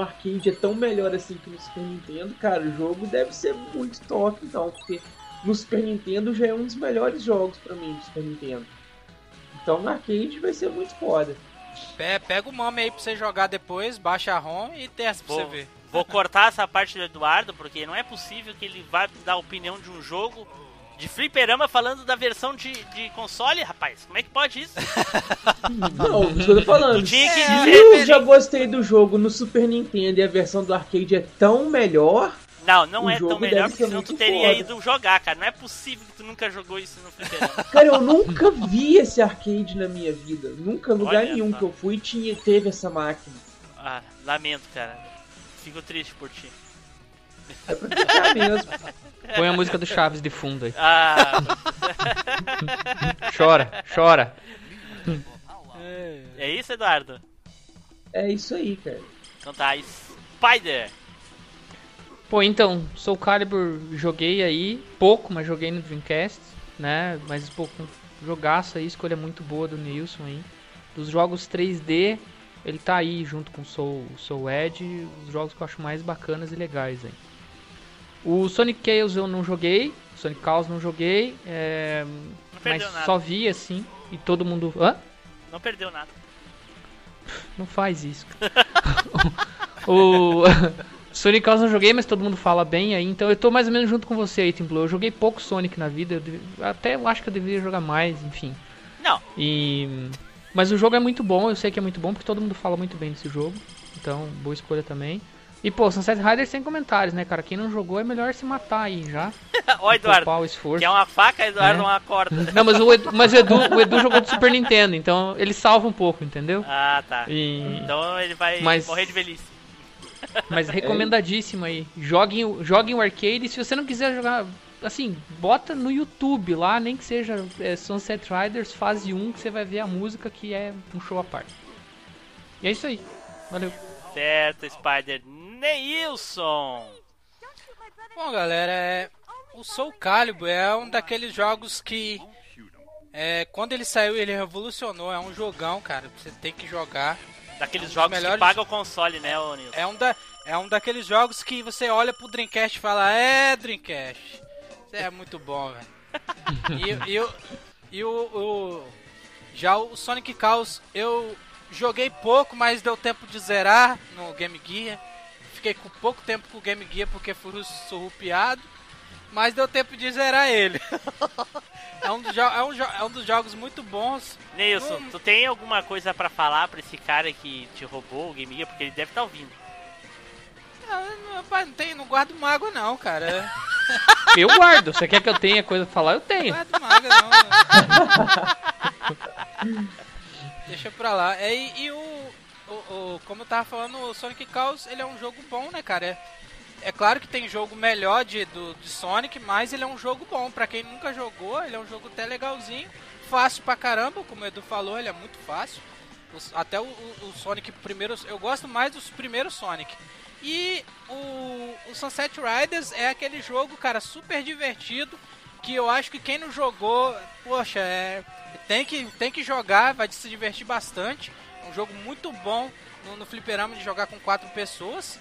arcade é tão melhor assim que no Super Nintendo, cara, o jogo deve ser muito top então, porque no Super Nintendo já é um dos melhores jogos pra mim do Super Nintendo. Então no arcade vai ser muito foda. Pe- Pega o nome aí pra você jogar depois, baixa a ROM e testa pra Vou, você ver. vou cortar essa parte do Eduardo, porque não é possível que ele vá dar opinião de um jogo de fliperama falando da versão de, de console, rapaz. Como é que pode isso? Não, isso que eu tô falando. Que Se dizer. eu já gostei do jogo no Super Nintendo e a versão do arcade é tão melhor, Não, não O é tão melhor, porque senão tu teria foda. ido jogar, cara. Não é possível que tu nunca jogou isso no fliperama. Cara, eu nunca vi esse arcade na minha vida. Nunca, lugar Olha nenhum só. que eu fui tinha, teve essa máquina. Ah, lamento, cara. Fico triste por ti. É pra ficar mesmo. Põe a música do Chaves de fundo aí. Ah, Chora, chora. é isso, Eduardo? É isso aí, cara. Então tá, Spider. Pô, então, Soul Calibur joguei aí, pouco, mas joguei no Dreamcast, né? Mas, pô, com jogaço aí, escolha muito boa do Nilson aí. Dos jogos 3D, ele tá aí junto com Soul, Soul Edge, os jogos que eu acho mais bacanas e legais aí. O Sonic Chaos eu não joguei, Sonic Chaos não joguei, é, Não mas nada. só vi assim, e todo mundo... Hã? Não perdeu nada. Não faz isso. o Sonic Chaos não joguei, mas todo mundo fala bem aí, então eu tô mais ou menos junto com você aí, Templo. Eu joguei pouco Sonic na vida, eu deve- até eu acho que eu deveria jogar mais, enfim. Não, E mas o jogo é muito bom, eu sei que é muito bom porque todo mundo fala muito bem desse jogo. Então, boa escolha também. E pô, Sunset Riders sem comentários, né, cara? Quem não jogou é melhor se matar aí já. ó, Eduardo. O esforço. Quer uma faca, Eduardo, É. uma corda. Não, mas o Edu, mas o Edu, o Edu jogou do Super Nintendo, então ele salva um pouco, entendeu? Ah, tá. E Então ele vai Mas- morrer de velhice. Mas recomendadíssimo aí. Joguem, o- joguem o arcade. Se você não quiser jogar, assim, bota no YouTube lá, nem que seja é, Sunset Riders fase 1, que você vai ver a música que é um show à parte. E é isso aí. Valeu. Certo, Spider. Neilson. Bom, galera, é... o Soul Calibur é um daqueles jogos que, é, quando ele saiu, ele revolucionou. É um jogão, cara. Você tem que jogar. Daqueles Um dos jogos que melhores- pagam o console, né, ô Nilson? É um, da, é um daqueles jogos que você olha pro Dreamcast e fala: É, Dreamcast. Isso é muito bom, velho. e e, o, e o, o- Já o Sonic Chaos eu joguei pouco, mas deu tempo de zerar no Game Gear. Fiquei com pouco tempo com o Game Gear porque fui surrupiado. Mas deu tempo de zerar ele. é, um é, um é um dos jogos muito bons. Neilson, Hum. tu tem alguma coisa pra falar pra esse cara que te roubou o Game Gear? Porque ele deve estar ouvindo. Ah, não, rapaz, não, tem, não guardo mágoa, não, cara. Eu guardo. Você quer que eu tenha coisa pra falar? Eu tenho. Não guardo mágoa, não. Deixa pra lá. É, e, e o, o, o- Como eu tava falando, o Sonic Chaos ele é um jogo bom, né, cara? É, é claro que tem jogo melhor de, do, de Sonic, mas ele é um jogo bom. Pra quem nunca jogou, ele é um jogo até legalzinho. Fácil pra caramba, como o Edu falou, ele é muito fácil. Os- até o, o- Sonic primeiro. Eu gosto mais dos primeiros Sonic. E o, o Sunset Riders é aquele jogo, cara, super divertido. Que eu acho que quem não jogou, poxa, é, tem, que, tem que jogar, vai se divertir bastante. Um jogo muito bom no, no fliperama de jogar com quatro pessoas.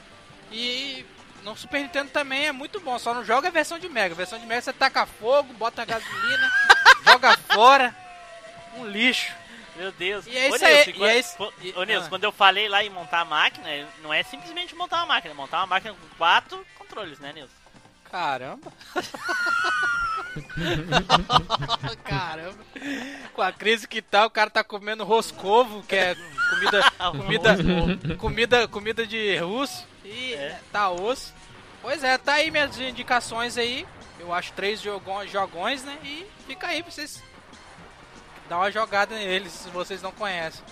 E no Super Nintendo também é muito bom, só não joga a versão de Mega. A versão de Mega você taca fogo, bota gasolina, joga fora. Um lixo. Meu Deus. E é isso aí, Nilson, quando- é isso- Ô, Nilson, ah. quando eu falei lá em montar a máquina, não é simplesmente montar uma máquina, é montar uma máquina com quatro controles, né, Nilson? Caramba. Caramba. Com a crise que tá, o cara tá comendo roscovo, que é comida comida comida comida de russo e é. tá osso. Pois é, tá aí minhas indicações aí. Eu acho três jogões, jogões né? E fica aí pra vocês dar uma jogada neles se vocês não conhecem.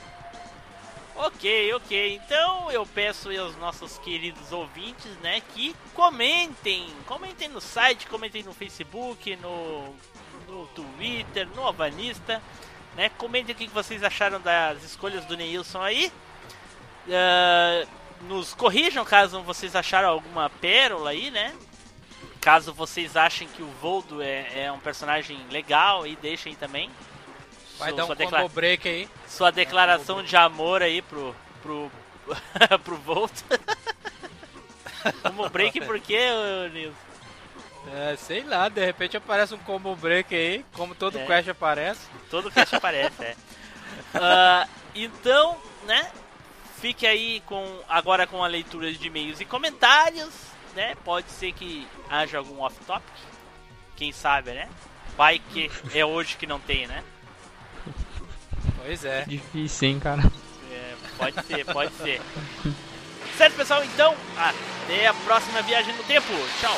Ok, ok. Então eu peço aos nossos queridos ouvintes, né, que comentem, comentem no site, comentem no Facebook, no, no Twitter, no Avanista, né? Comentem o que vocês acharam das escolhas do Neilson aí. Uh, nos corrijam caso vocês acharam alguma pérola aí, né? Caso vocês achem que o Voldo é, é um personagem legal, e deixem também Vai dar um combo break aí. Sua declaração de amor aí pro. pro. pro Volt. combo break por quê, Nilson? É, sei lá, de repente aparece um combo break aí, como todo é. Quest aparece. Todo Quest aparece, é. Uh, então, né? Fique aí com agora com a leitura de e-mails e comentários, né? Pode ser que haja algum off-topic. Quem sabe, né? Vai que é hoje que não tem, né? Pois é. Difícil, hein, cara. É, pode ser, pode ser. Certo, pessoal? Então, até a próxima viagem no tempo. Tchau.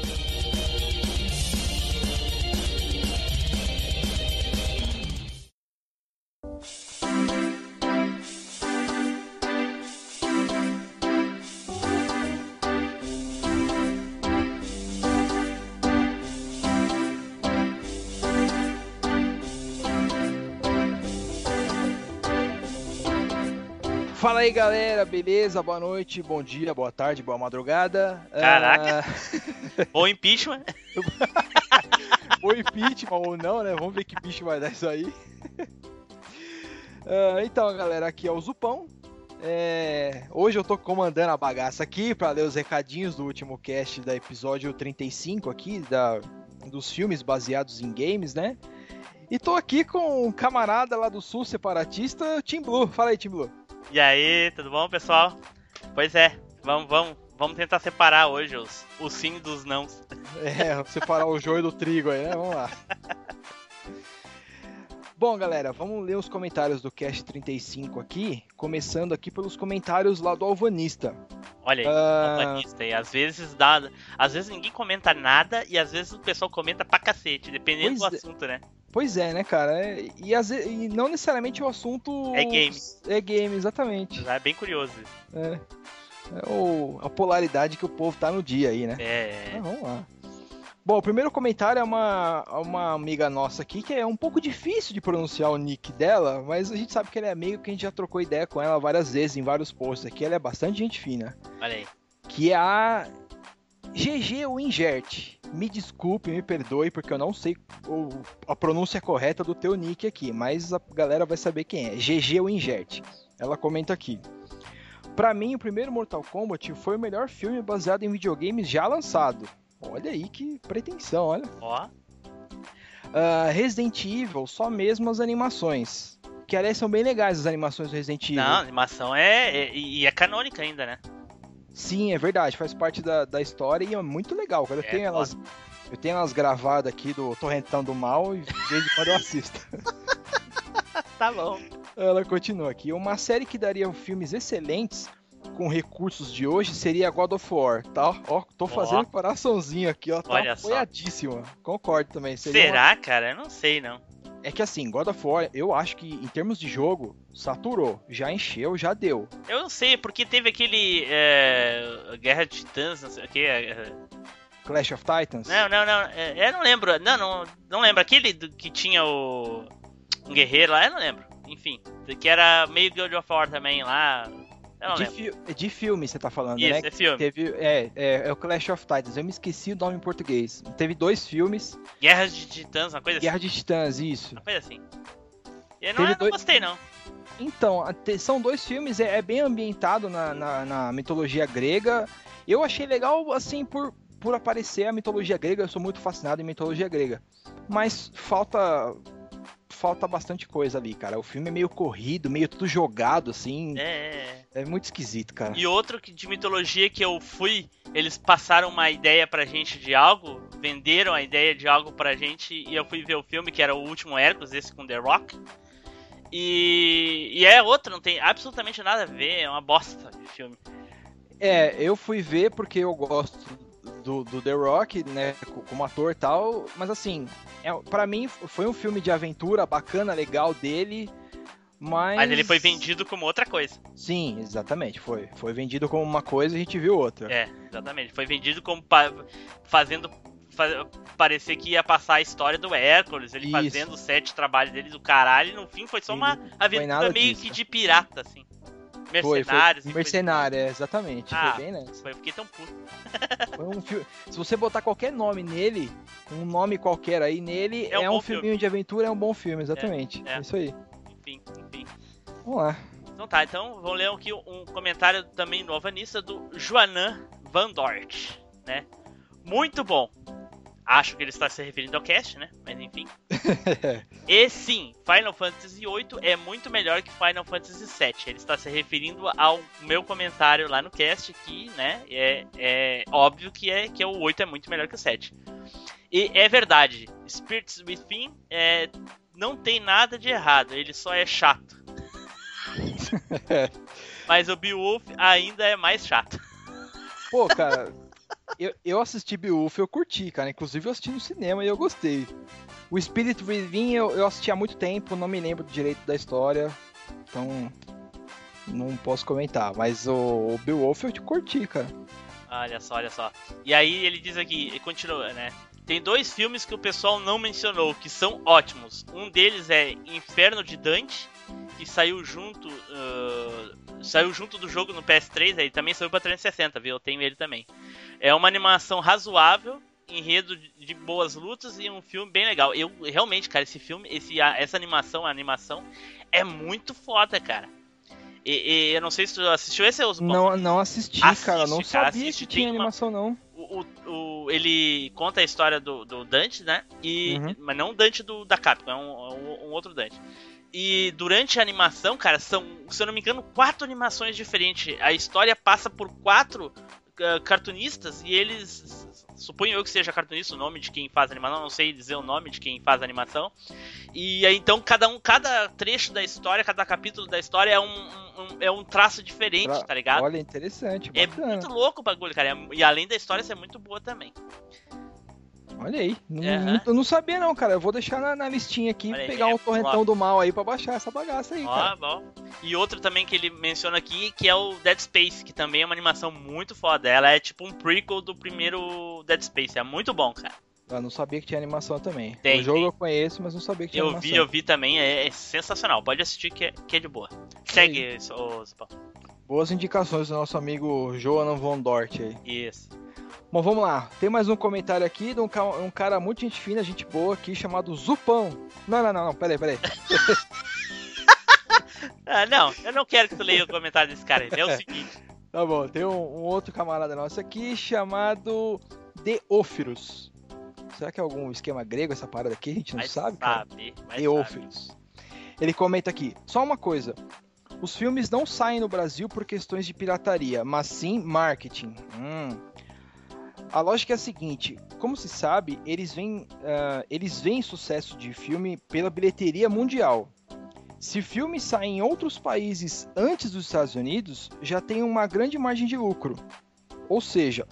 Fala aí galera, beleza? Boa noite, bom dia, boa tarde, boa madrugada. Caraca. Ah, Ou impeachment. ou impeachment ou não, né? Vamos ver que bicho vai dar isso aí. Ah, então, galera, aqui é o Zupão. É, Hoje eu tô comandando a bagaça aqui para ler os recadinhos do último cast da episódio 35 aqui, da... dos filmes baseados em games, né? E tô aqui com um camarada lá do sul separatista, Tim Blue. Fala aí, Tim Blue. E aí, tudo bom, pessoal? Pois é, vamos, vamos, vamos tentar separar hoje os, os sim dos nãos. É, separar o joio do trigo aí, né? Vamos lá. Bom, galera, vamos ler os comentários do Cast 35 aqui, começando aqui pelos comentários lá do Alvanista. Olha aí, Ah. alvanista. E às vezes dá. Às vezes ninguém comenta nada e às vezes o pessoal comenta pra cacete, dependendo Pois do é. assunto, né? Pois é, né, cara? É- E, às ve- e não necessariamente o assunto. É game. É game, exatamente. É bem curioso. É, é o- a polaridade que o povo tá no dia aí, né? É. Ah, vamos lá. Bom, o primeiro comentário é uma, uma amiga nossa aqui, que é um pouco difícil de pronunciar o nick dela, mas a gente sabe que ela é amiga, que a gente já trocou ideia com ela várias vezes em vários posts aqui. Ela é bastante gente fina. Olha aí. Que é a GG Wingert. Me desculpe, me perdoe, porque eu não sei o- a pronúncia correta do teu nick aqui, mas a galera vai saber quem é. GG Wingert. Ela comenta aqui. Pra mim, o primeiro Mortal Kombat foi o melhor filme baseado em videogames já lançado. Olha aí que pretensão, olha. Ó. Ah, Resident Evil, só mesmo as animações. Que aliás são bem legais as animações do Resident Evil. Não, a animação é, é- E é canônica ainda, né? Sim, é verdade, faz parte da, da história e é muito legal, cara. Eu É, tenho elas. Eu tenho elas gravadas aqui do Torrentão do Mal e de vez em quando eu assisto. Tá bom. Ela continua aqui. Uma série que daria filmes excelentes com recursos de hoje seria God of War, tá? Ó, tô fazendo coraçãozinho aqui, ó. Tá Olha só. apoiadíssima. Concordo também. seria uma- Será, cara? Eu não sei, não. É que assim, God of War, eu acho que em termos de jogo, saturou. Já encheu, já deu. Eu não sei, porque teve aquele. É, Guerra de Titãs, não sei o que. É, Clash of Titans. não, não, não. É, eu não lembro. Não, não, não lembro. Aquele do- que tinha o. Um guerreiro lá, eu não lembro. Enfim. Que era meio God of War também lá. Não de, fi- de filme você tá falando, Isso, né? é filme. Teve, é, é, é o Clash of Titans. Eu me esqueci o nome em português. Teve dois filmes. Guerras de Titãs, uma coisa Guerra assim. de Titãs, isso. Uma coisa assim. E eu não, eu não dois- gostei, não. Então, são dois filmes, é, é bem ambientado na, na, na mitologia grega. Eu achei legal, assim, por, por aparecer a mitologia grega. Eu sou muito fascinado em mitologia grega. Mas falta. Falta bastante coisa ali, cara. O filme é meio corrido, meio tudo jogado, assim. É, é, é. É muito esquisito, cara. E outro que- de mitologia que eu fui, eles passaram uma ideia pra gente de algo, venderam a ideia de algo pra gente e eu fui ver o filme, que era o último Hércules, esse com The Rock. E, e é outro, não tem absolutamente nada a ver, é uma bosta de filme. É, eu fui ver porque eu gosto do, do The Rock, né, co- como ator e tal, mas assim, é, para mim foi um filme de aventura bacana, legal dele, mas... Mas ele foi vendido como outra coisa. Sim, exatamente, foi. Foi vendido como uma coisa e a gente viu outra. É, exatamente. Foi vendido como pa- fazendo fa- parecer que ia passar a história do Hércules, ele Isso. fazendo o set trabalho dele do caralho, e no fim foi só uma aventura meio disso. que de pirata, assim. Foi, foi Mercenários. e coisa- mercenário, é, exatamente. Ah. Foi bem nessa. Foi, eu fiquei tão puto. Foi um filme. Se você botar qualquer nome nele, um nome qualquer aí nele, É um é, um filminho de aventura, é um bom filme, exatamente. É, é. É, isso aí. Enfim, enfim. Vamos lá. Então tá, então vou ler aqui um comentário também no Alvanista do Joanan Van Dort, né? Muito bom. Acho que ele está se referindo ao cast, né? Mas enfim. e sim, Final Fantasy VIII é muito melhor que Final Fantasy VII. Ele está se referindo ao meu comentário lá no cast, que, né, é, é óbvio que, é, que o 8 é muito melhor que o 7. E é verdade, Spirits Within é, não tem nada de errado, ele só é chato. Mas o Beowulf ainda é mais chato. Pô, cara, eu, eu assisti Beowulf eu curti, cara. Inclusive eu assisti no cinema e eu gostei. O Spirit Within eu, eu assisti há muito tempo, não me lembro direito da história. Então, não posso comentar. Mas o, o Beowulf eu te curti, cara. Olha só, olha só. E aí ele diz aqui, continua, né? Tem dois filmes que o pessoal não mencionou, que são ótimos. Um deles é Inferno de Dante, que saiu junto. Uh, saiu junto do jogo no PS3, aí também saiu pra 360, viu? Eu tenho ele também. É uma animação razoável, enredo de boas lutas e um filme bem legal. Eu realmente, cara, esse filme, esse, essa animação, a animação é muito foda, cara. E, e, eu não sei se tu assistiu esse ou Não, não assisti, assiste, cara. Não cara, sabia assiste, que tinha uma, animação, não. O, o, o, ele conta a história do, do Dante, né? E, uhum. Mas não o Dante do, da Capcom, é um, um, um, outro Dante. E durante a animação, cara, são, se eu não me engano, quatro animações diferentes. A história passa por quatro uh, cartunistas e eles suponho eu que seja cartunista o nome de quem faz animação, não sei dizer o nome de quem faz animação. E aí, então cada um, cada trecho da história, cada capítulo da história é um, um é um traço diferente, tá ligado? Olha, interessante. É bacana. É muito louco o bagulho, cara. E além da história ser muito boa também. Olha aí, não, não, eu não sabia não, cara. Eu vou deixar na, na listinha aqui, Olha pegar aí, um é torrentão do mal aí pra baixar essa bagaça aí, Ó, cara. Bom. E outro também que ele menciona aqui, que é o Dead Space, que também é uma animação muito foda. Ela é tipo um prequel do primeiro Dead Space, é muito bom, cara. Eu não sabia que tinha animação também. Tem, o jogo tem. eu conheço, mas não sabia que tinha eu animação. Eu vi, eu vi também, é, é, sensacional. Pode assistir que é, que é de boa. Segue, ô, Boas indicações do nosso amigo Johan Von Dort aí. Isso. Bom, vamos lá. Tem mais um comentário aqui de um, um cara muito gente fina, gente boa aqui, chamado Zupão. Não, não, não, não, peraí, peraí. ah, não, eu não quero que tu leia o comentário desse cara. É o seguinte. Tá bom, tem um, um outro camarada nosso aqui chamado Deófiros. Será que é algum esquema grego essa parada aqui? A gente não sabe, cara. Deófiros. Ele comenta aqui, só uma coisa. Os filmes não saem no Brasil por questões de pirataria, mas sim marketing. Hum, a lógica é a seguinte: como se sabe, eles veem, uh, eles sucesso de filme pela bilheteria mundial. Se filme sai em outros países antes dos Estados Unidos, já tem uma grande margem de lucro. Ou seja,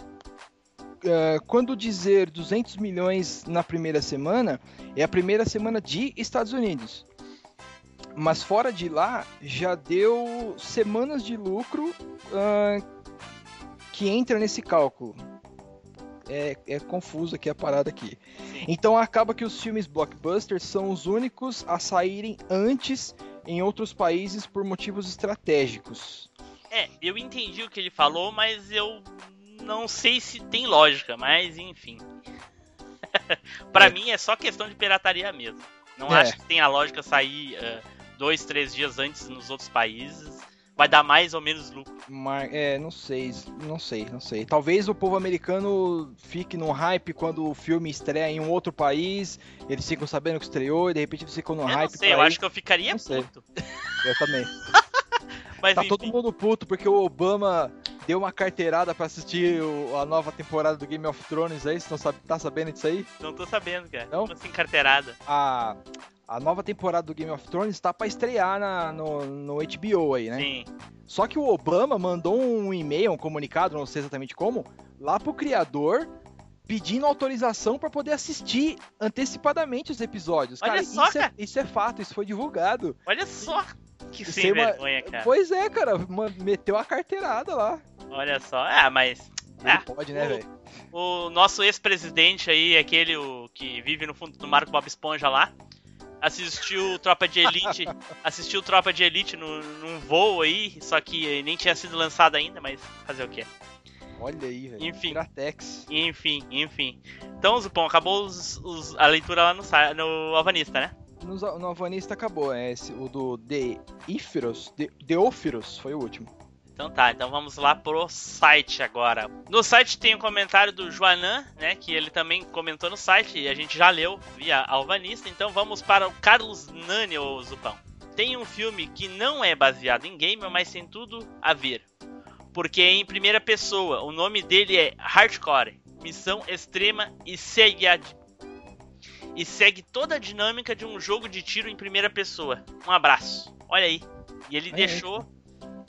uh, quando dizer 200 milhões na primeira semana, é a primeira semana de Estados Unidos. Mas fora de lá, já deu semanas de lucro uh, que entra nesse cálculo é, é confuso aqui a parada aqui. Então acaba que os filmes blockbusters são os únicos a saírem antes em outros países por motivos estratégicos. É, eu entendi o que ele falou, mas eu não sei se tem lógica, mas enfim. para é. mim é só questão de pirataria mesmo. Não é. acho que tem a lógica sair uh, dois, três dias antes nos outros países vai dar mais ou menos lucro. Mar... É, não sei, não sei, não sei. Talvez o povo americano fique num hype quando o filme estreia em um outro país, eles ficam sabendo que estreou e de repente eles ficam no eu hype. Não sei, eu acho que eu ficaria não puto. Eu também. Mas, tá enfim. todo mundo puto porque o Obama deu uma carteirada para assistir o, a nova temporada do Game of Thrones aí. Você não sabe, tá sabendo disso aí? Não tô sabendo, cara. Não? Como assim, carteirada? A, a nova temporada do Game of Thrones está para estrear na, no, no HBO aí, né? Sim. Só que o Obama mandou um e-mail, um comunicado, não sei exatamente como, lá pro criador pedindo autorização para poder assistir antecipadamente os episódios. Olha cara, só, isso, é, cara. É, isso é fato, isso foi divulgado. Olha só que sem vergonha, cara. Pois é, cara, meteu a carteirada lá. Olha só, ah, mas ah, pode, né, velho? O nosso ex-presidente aí, aquele o, que vive no fundo do mar com Bob Esponja lá, assistiu Tropa de Elite, assistiu Tropa de Elite no, num voo aí, só que nem tinha sido lançado ainda, mas fazer o quê? Olha aí, velho. Enfim. Piratex. Enfim, enfim. Então, Zupão, acabou os, os, a leitura lá no, no Alvanista, né? No, no Alvanista acabou, é esse, o do De Íferos, De, Deófiros foi o último. Então tá, então vamos lá pro site agora. No site tem um comentário do Joanan, né? Que ele também comentou no site e a gente já leu via Alvanista. Então vamos para o Carlos Nani, ou Zupão. Tem um filme que não é baseado em game, mas tem tudo a ver. Porque é em primeira pessoa. O nome dele é Hardcore. Missão Extrema e Seyad. e segue toda a dinâmica de um jogo de tiro em primeira pessoa. Um abraço. Olha aí. E ele deixou,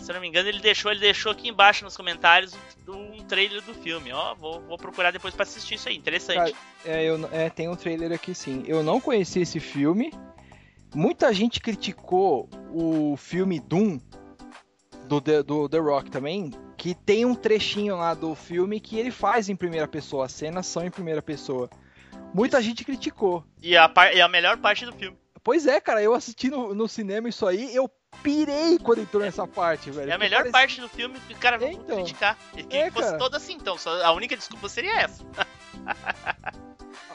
se eu não me engano, ele deixou, ele deixou aqui embaixo nos comentários um trailer do filme. Ó, vou, vou procurar depois para assistir isso aí. Interessante. Cara, é, eu, é, tem um trailer aqui sim. Eu não conheci esse filme. Muita gente criticou o filme Doom do, do The Rock também, que tem um trechinho lá do filme que ele faz em primeira pessoa, as cenas são em primeira pessoa. Muita gente criticou. E a, par, e a melhor parte do filme. Pois é, cara, eu assisti no, no cinema isso aí, eu pirei quando entrou nessa parte, velho. É a melhor parece... parte do filme que o cara vai então, criticar. E que é, fosse cara. toda assim, então. a única desculpa seria essa.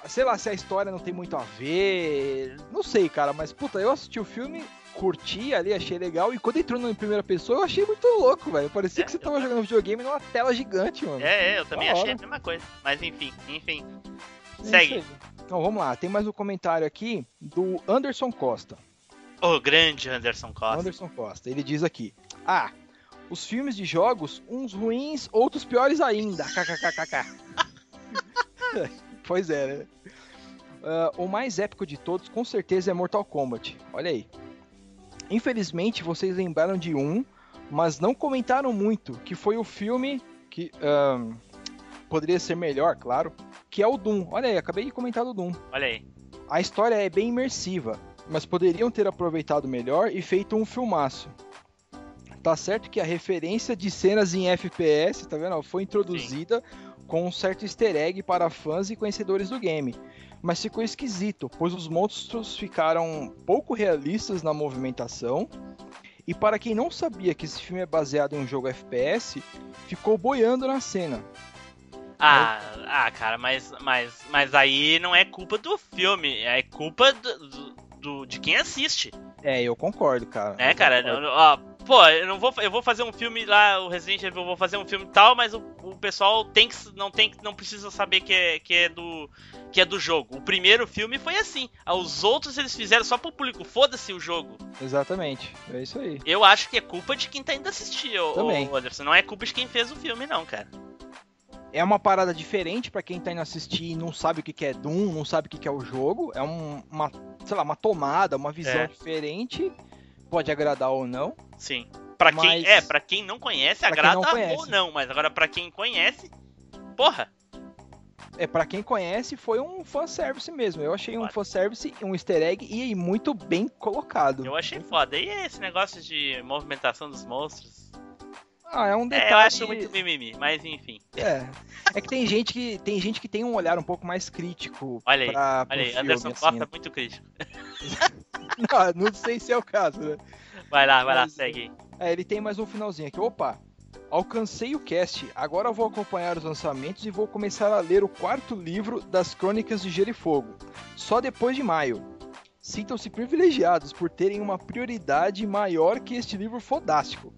Sei lá, se a história não tem muito a ver. Não sei, cara, mas puta, eu assisti o filme, curti ali, achei legal. E quando entrou na primeira pessoa, eu achei muito louco, velho. Parecia é, que você tava jogando videogame numa tela gigante, mano. É, é eu também achei a mesma coisa. Mas enfim, enfim. É Segue. Então vamos lá, tem mais um comentário aqui do Anderson Costa. O grande Anderson Costa. Anderson Costa. Ele diz aqui: Ah, os filmes de jogos, uns ruins, outros piores ainda. KKKKK. pois é, né? Uh, o mais épico de todos, com certeza, é Mortal Kombat. Olha aí. Infelizmente, vocês lembraram de um, mas não comentaram muito, que foi o filme que uh, poderia ser melhor, claro, que é o Doom. Olha aí, acabei de comentar do Doom. Olha aí. A história é bem imersiva, mas poderiam ter aproveitado melhor e feito um filmaço. Tá certo que a referência de cenas em FPS, tá vendo? Foi introduzida Sim. com um certo easter egg para fãs e conhecedores do game. Mas ficou esquisito, pois os monstros ficaram pouco realistas na movimentação. E para quem não sabia que esse filme é baseado em um jogo FPS, ficou boiando na cena. Ah, ah, cara, mas, mas, mas aí não é culpa do filme, é culpa do, do de quem assiste. É, eu concordo, cara. É, cara, concordo. ó, pô, eu não vou, eu vou fazer um filme lá, o Resident Evil, eu vou fazer um filme tal, mas o, o pessoal tem que, não tem, não precisa saber que é, que é do, que é do jogo. O primeiro filme foi assim. Os outros eles fizeram só pro público. Foda-se o jogo. Exatamente. É isso aí. Eu acho que é culpa de quem tá indo assistir, Também. Anderson. Não é culpa de quem fez o filme, não, cara é uma parada diferente para quem tá indo assistir e não sabe o que, que é Doom, não sabe o que, que é o jogo. É um, uma, sei lá, uma tomada, uma visão é. diferente. Pode agradar ou não. Sim. Para mas... quem é, para quem não conhece, agrada não conhece. ou não, mas agora para quem conhece, porra. É, para quem conhece, foi um fanservice mesmo. Eu achei um fanservice, um easter egg e muito bem colocado. Eu achei foda. E esse negócio de movimentação dos monstros? Ah, é um detalhe. É, eu acho muito mimimi, mas enfim. É. É que tem gente que tem gente que tem um olhar um pouco mais crítico. Olha aí, pra, olha aí, filme, Anderson assim. Costa é muito crítico. não, não sei se é o caso, né? Vai lá, vai mas, lá, segue. É, ele tem mais um finalzinho aqui. Opa! Alcancei o cast, agora vou acompanhar os lançamentos e vou começar a ler o quarto livro das Crônicas de Gelo e Fogo, só depois de maio. Sintam-se privilegiados por terem uma prioridade maior que este livro fodástico.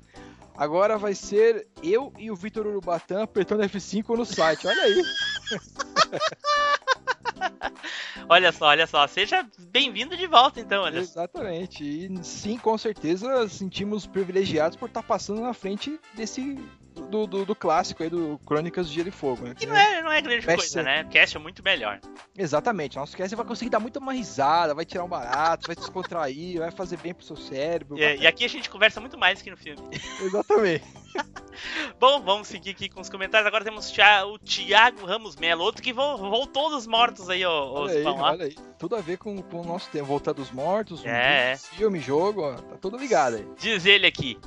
Agora vai ser eu e o Vitor Urubatã apertando F5 no site. Olha aí. olha só, olha só. Seja bem-vindo de volta, então, olha. Exatamente. E sim, com certeza sentimos privilegiados por estar passando na frente desse do, do, do, clássico aí do Crônicas de Gelo e Fogo. Né? Que não é, não é grande coisa, né? O cast é muito melhor. Exatamente. Nosso cast vai conseguir dar muito mais risada, vai tirar um barato, vai descontrair, vai fazer bem pro seu cérebro. É, e aqui a gente conversa muito mais que no filme. Exatamente. Bom, vamos seguir aqui com os comentários. Agora temos o Thiago Ramos Melo, outro que voltou dos mortos aí, ó. Olha, aí, olha aí, tudo a ver com, com o nosso tempo. Voltar dos mortos, é. um filme, jogo, ó, tá tudo ligado aí. Diz ele aqui,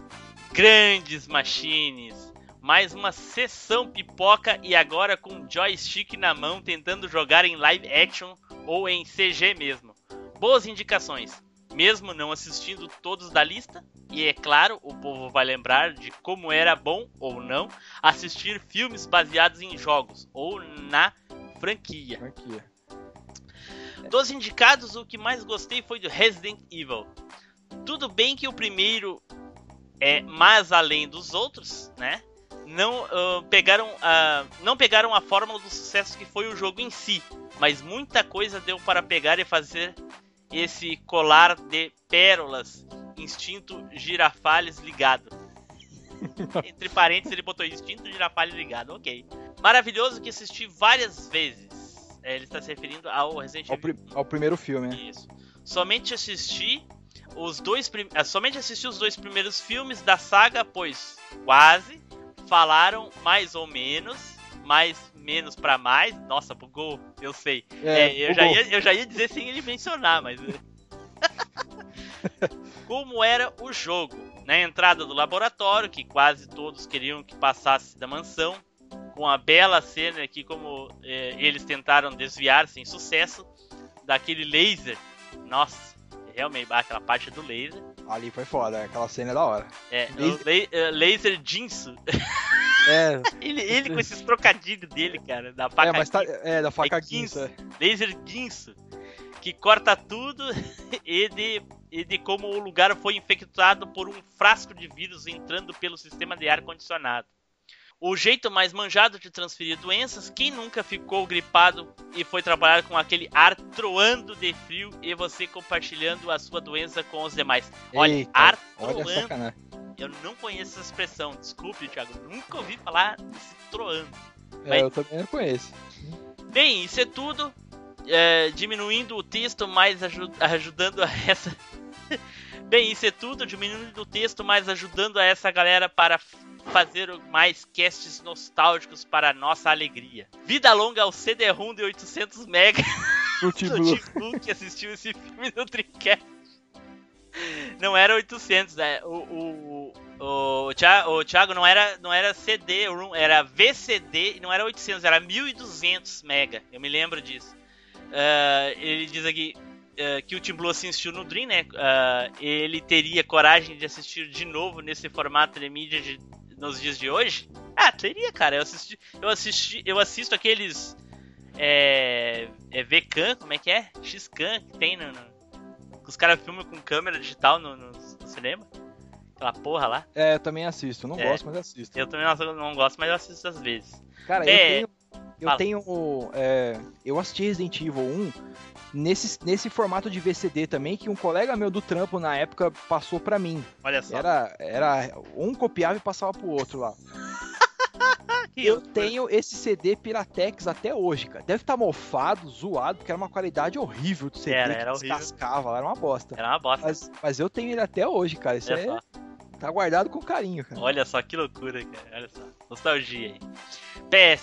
grandes machines mais uma sessão pipoca e agora com joystick na mão tentando jogar em live action ou em CG mesmo. Boas indicações, mesmo não assistindo todos da lista, e é claro, o povo vai lembrar de como era bom ou não assistir filmes baseados em jogos ou na franquia. franquia. Dos indicados, o que mais gostei foi do Resident Evil. Tudo bem que o primeiro é mais além dos outros, né? não uh, pegaram a não pegaram a fórmula do sucesso que foi o jogo em si, mas muita coisa deu para pegar e fazer esse colar de pérolas, instinto girafales ligado. Entre parênteses ele botou instinto girafales ligado, ok. Maravilhoso que assisti várias vezes. É, ele está se referindo ao Resident Ao, Evil. pri- ao primeiro filme, né? Isso. Somente assisti os dois prim... ah, somente assisti os dois primeiros filmes da saga, pois quase falaram mais ou menos, mais menos pra mais. Nossa, bugou, eu sei. É, eu, já bugou. ia, eu já ia dizer sem ele mencionar, mas. Como era o jogo? Na entrada do laboratório, que quase todos queriam que passasse da mansão, com a bela cena aqui, como eh, eles tentaram desviar sem sucesso, daquele laser. Nossa, realmente, aquela parte do laser. Ali foi foda, aquela cena é da hora. É, Laser- la- eh, laser Jinsu. É, ele, ele com esses trocadilhos dele, cara, da é faca mas tá, é da faca É guinso. é. laser Guinso, que corta tudo e de, e de como o lugar foi infectado por um frasco de vírus entrando pelo sistema de ar condicionado. O jeito mais manjado de transferir doenças, quem nunca ficou gripado e foi trabalhar com aquele ar troando de frio e você compartilhando a sua doença com os demais. Olha, Eita, ar Olha troando. sacanagem. Eu não conheço essa expressão, desculpe, Thiago, nunca ouvi falar desse troando. É, eu também não conheço. Bem, isso é tudo. É, diminuindo o texto, mas aju- ajudando a essa. Bem, isso é tudo. Diminuindo o texto, mas ajudando a essa galera para fazer mais casts nostálgicos para a nossa alegria. Vida longa ao CD-ROM de 800 MB do Blue. Tim Blue que assistiu esse filme no Dreamcast. Não era 800, né? O, o, o, o, Thia- o Thiago não era, não era CD, era VCD e não era 800, era 1200 mega. Eu me lembro disso. Ah, ele diz aqui ah, que o Tim Blue assistiu no Dream, né? Ah, ele teria coragem de assistir de novo nesse formato de mídia de- nos dias de hoje? Ah, teria, cara. Eu assisti, eu assisti, eu assisto aqueles é, é VCAM, como é que é? XCAM que tem no, no- os caras filmam com câmera digital no, no- no cinema. Aquela porra lá. É, eu também assisto. Não É. gosto, mas assisto. Eu também não, não gosto, mas eu assisto às vezes. Cara, É, eu tenho. Eu tenho. é, eu assisti Resident Evil 1 nesse, nesse formato de VCD também, que um colega meu do trampo na época passou pra mim. Olha só. Era, era. Um copiava e passava pro outro lá. Que Eu tenho esse CD Piratex até hoje, cara. Deve estar mofado, zoado, porque era uma qualidade horrível do CD Era, era horrível. descascava, era uma bosta. Era uma bosta. Mas, mas eu tenho ele até hoje, cara. Isso é, tá guardado com carinho, cara. Olha só que loucura, cara. Olha só. Nostalgia aí. PS.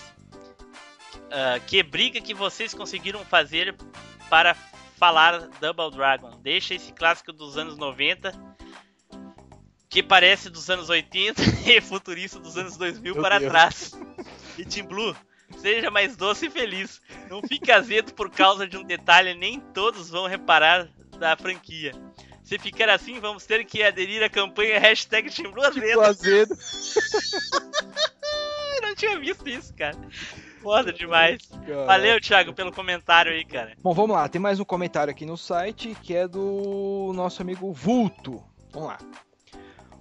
ah, que briga que vocês conseguiram fazer para falar Double Dragon? Deixa esse clássico dos anos 90, que parece dos anos 80 e futurista dos anos 2000 Meu para Deus. trás. E Team Blue, seja mais doce e feliz. Não fique azedo por causa de um detalhe, nem todos vão reparar da franquia. Se ficar assim, vamos ter que aderir à campanha hashtag Team Blue azedo. Tipo azedo. Eu não tinha visto isso, cara. Foda demais. cara. Valeu, Thiago, pelo comentário aí, cara. Bom, vamos lá. Tem mais um comentário aqui no site que é do nosso amigo Vulto. Vamos lá.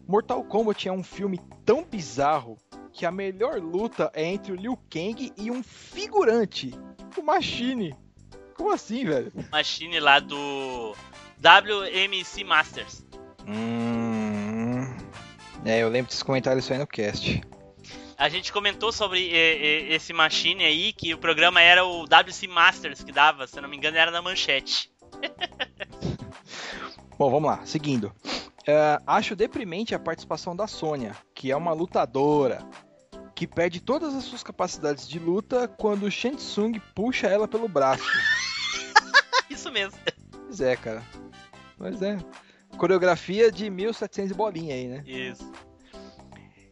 Mortal Kombat é um filme tão bizarro que a melhor luta é entre o Liu Kang e um figurante, o Machine. Como assim, velho? Machine lá do WMC Masters. Hum. É, eu lembro desse comentário isso aí no cast. A gente comentou sobre eh, eh, esse Machine aí, que o programa era o WC Masters que dava, se não me engano, era na manchete. Bom, vamos lá, seguindo. É, acho deprimente a participação da Sônia, que é uma lutadora, que perde todas as suas capacidades de luta quando o Shang Tsung puxa ela pelo braço. Isso mesmo. Pois é, cara. Mas é. Coreografia de 1700 e bolinha aí, né? Isso.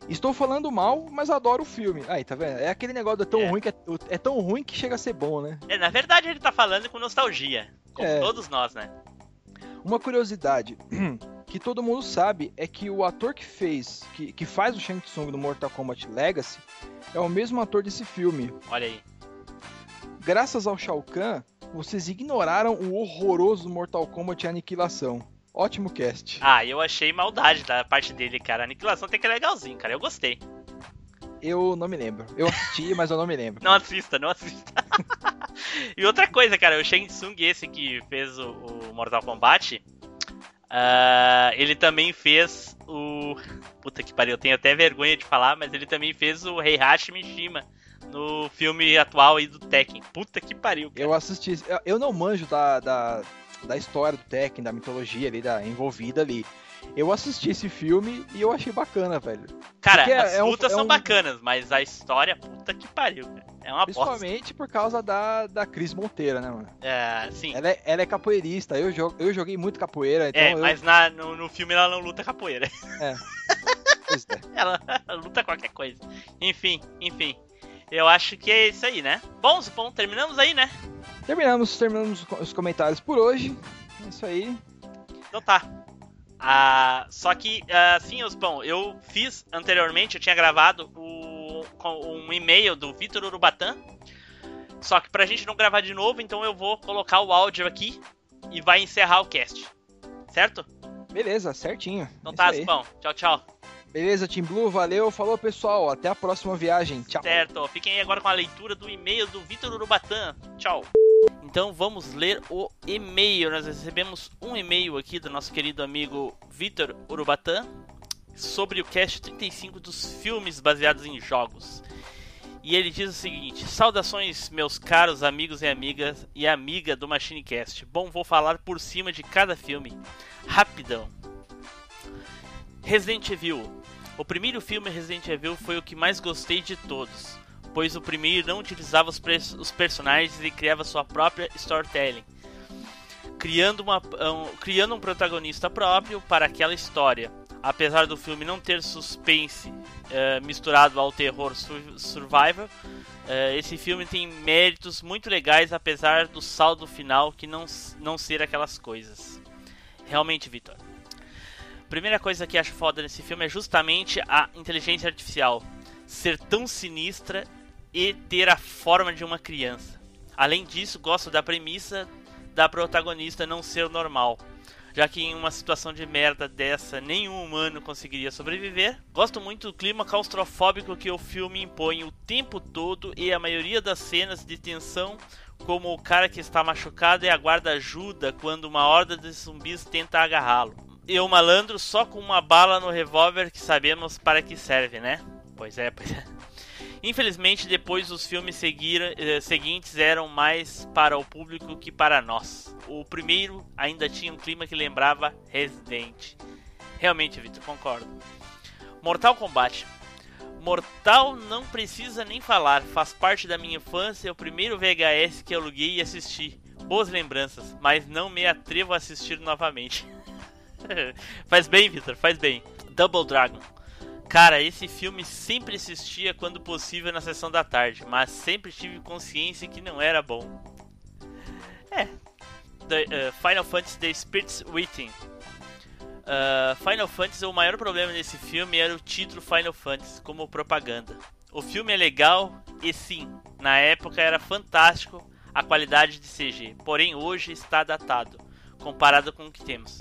Estou falando mal, mas adoro o filme. Aí, tá vendo? É aquele negócio é tão É. ruim que é, é tão ruim que chega a ser bom, né? É, na verdade, ele tá falando com nostalgia. Como É. todos nós, né? Uma curiosidade que todo mundo sabe é que o ator que fez, que, que faz o Shang Tsung no Mortal Kombat Legacy é o mesmo ator desse filme. Olha aí. Graças ao Shao Kahn, vocês ignoraram o horroroso Mortal Kombat Aniquilação. Ótimo cast. Ah, eu achei maldade da parte dele, cara. A aniquilação tem que é legalzinho, cara. Eu gostei. Eu não me lembro. Eu assisti, mas eu não me lembro. Não assista, não assista. e outra coisa, cara, o Shang Tsung, esse que fez o, o Mortal Kombat, ah, ele também fez o. Puta que pariu, eu tenho até vergonha de falar, mas ele também fez o Heihachi Mishima no filme atual aí do Tekken. Puta que pariu. Cara. Eu assisti. Eu, não manjo da, da, da história do Tekken, da mitologia ali, da envolvida ali. Eu assisti esse filme e eu achei bacana, velho. Cara, Porque as é um- lutas é são um- bacanas, mas a história, puta que pariu, cara. É uma bosta. Principalmente por causa da, da Cris Monteira, né, mano? É, sim. Ela é, ela é capoeirista, eu, jogo, eu joguei muito capoeira, então é, eu... mas na, no, no filme ela não luta capoeira. Pois é. Ela luta qualquer coisa. Enfim, enfim. Eu acho que é isso aí, né? Bom, Zupão, terminamos aí, né? Terminamos, terminamos os comentários por hoje. É isso aí. Então tá. Ah, só que, assim, Zupão, eu fiz anteriormente, eu tinha gravado o, um e-mail do Vitor Urubatã. Só que pra gente não gravar de novo, então eu vou colocar o áudio aqui e vai encerrar o cast. Certo? Beleza, certinho. Então É tá. Zupão. Tchau, tchau. Beleza, Team Blue, valeu, falou pessoal, até a próxima viagem. Tchau. Certo, fiquem aí agora com a leitura do e-mail do Vitor Urubatã. Tchau. Então vamos ler o e-mail. Nós recebemos um e-mail aqui do nosso querido amigo Vitor Urubatã sobre o cast 35 dos filmes baseados em jogos. E ele diz o seguinte: Saudações, meus caros amigos e amigas e amiga do MachineCast. Bom, vou falar por cima de cada filme. Rapidão. Resident Evil. O primeiro filme Resident Evil foi o que mais gostei de todos, pois o primeiro não utilizava os, os personagens e criava sua própria storytelling, criando, uma, um, criando um protagonista próprio para aquela história. Apesar do filme não ter suspense eh, misturado ao terror sur- survival, eh, esse filme tem méritos muito legais, apesar do saldo final que não, não ser aquelas coisas. Realmente, Vitor. Primeira coisa que acho foda nesse filme é justamente a inteligência artificial ser tão sinistra e ter a forma de uma criança. Além disso, gosto da premissa da protagonista não ser normal, já que em uma situação de merda dessa nenhum humano conseguiria sobreviver. Gosto muito do clima claustrofóbico que o filme impõe o tempo todo e a maioria das cenas de tensão, como o cara que está machucado e aguarda ajuda quando uma horda de zumbis tenta agarrá-lo. E o malandro só com uma bala no revólver que sabemos para que serve, né? Pois é, pois é. Infelizmente, depois os filmes eh, seguintes eram mais para o público que para nós. O primeiro ainda tinha um clima que lembrava Resident. Realmente, Vitor, concordo. Mortal Kombat. Mortal não precisa nem falar, faz parte da minha infância, é o primeiro VHS que aluguei e assisti. Boas lembranças, mas não me atrevo a assistir novamente. faz bem, Vitor, faz bem. Double Dragon. Cara, esse filme sempre assistia quando possível na sessão da tarde, mas sempre tive consciência que não era bom. É. The, uh, Final Fantasy The Spirits Within. Uh, Final Fantasy, o maior problema desse filme era o título Final Fantasy como propaganda. O filme é legal e sim, na época era fantástico a qualidade de CG, porém hoje está datado comparado com o que temos.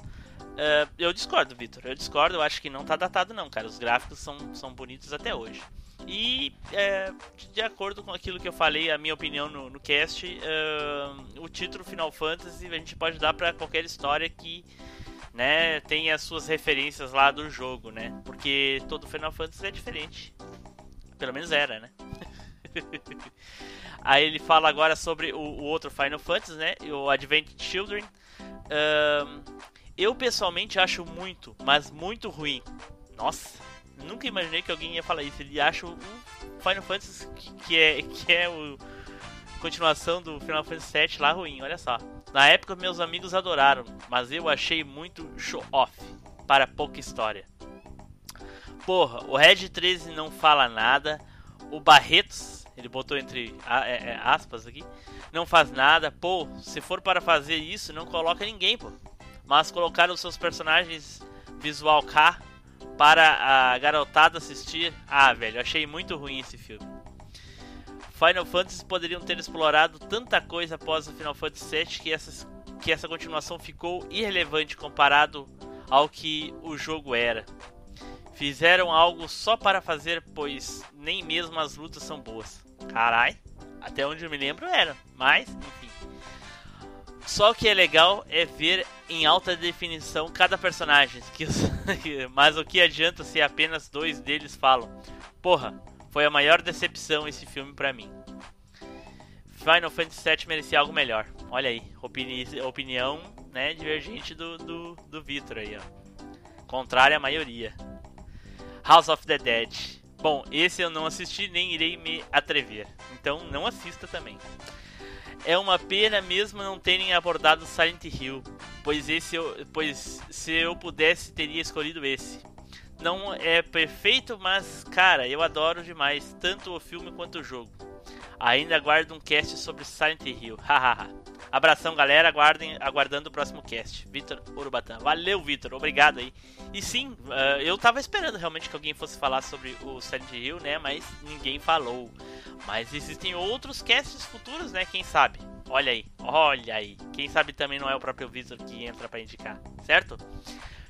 Uh, eu discordo, Vitor. Eu discordo. Eu acho que não tá datado, não, cara. Os gráficos são, são bonitos até hoje. E, é, de- acordo com aquilo que eu falei, a minha opinião no, no cast, uh, o título Final Fantasy a gente pode dar pra qualquer história que né, tem as suas referências lá do jogo, né? Porque todo Final Fantasy é diferente. Pelo menos era, né? Aí ele fala agora sobre o, o outro Final Fantasy, né? O Advent Children. Ahn, eu pessoalmente acho muito, mas muito ruim. Nossa, nunca imaginei que alguém ia falar isso. Ele acha o Final Fantasy que, que é que é o continuação do Final Fantasy VII lá ruim, olha só. Na época meus amigos adoraram, mas eu achei muito show off para pouca história. Porra, o Red 13 não fala nada, o Barretos, ele botou entre é, é, aspas aqui, não faz nada. Pô, se for para fazer isso, não coloca ninguém, pô. Mas colocaram seus personagens visual K para a garotada assistir. Ah, velho, achei muito ruim esse filme. Final Fantasy poderiam ter explorado tanta coisa após o Final Fantasy VII que, essas, que essa continuação ficou irrelevante comparado ao que o jogo era. Fizeram algo só para fazer, pois nem mesmo as lutas são boas. Carai, até onde eu me lembro era, mas enfim. Só o que é legal é ver em alta definição cada personagem. Que, mas o que adianta se apenas dois deles falam? Porra, foi a maior decepção esse filme pra mim. Final Fantasy VII merecia algo melhor. Olha aí, opini opinião né, divergente do, do, do aí, ó. Contrária à maioria. House of the Dead. Bom, esse eu não assisti nem irei me atrever. Então não assista também. É uma pena mesmo não terem abordado Silent Hill, pois esse eu, pois se eu pudesse teria escolhido esse. Não é perfeito, mas cara, eu adoro demais tanto o filme quanto o jogo. Ainda aguardo um cast sobre Silent Hill. Hahaha. Abração, galera. Aguardem, aguardando o próximo cast. Vitor Urubatã. Valeu, Vitor. Obrigado aí. E sim, uh, eu tava esperando realmente que alguém fosse falar sobre o Silent Hill, né? Mas ninguém falou. Mas existem outros casts futuros, né? Quem sabe? Olha aí, olha aí. Quem sabe também não é o próprio Vitor que entra para indicar, certo?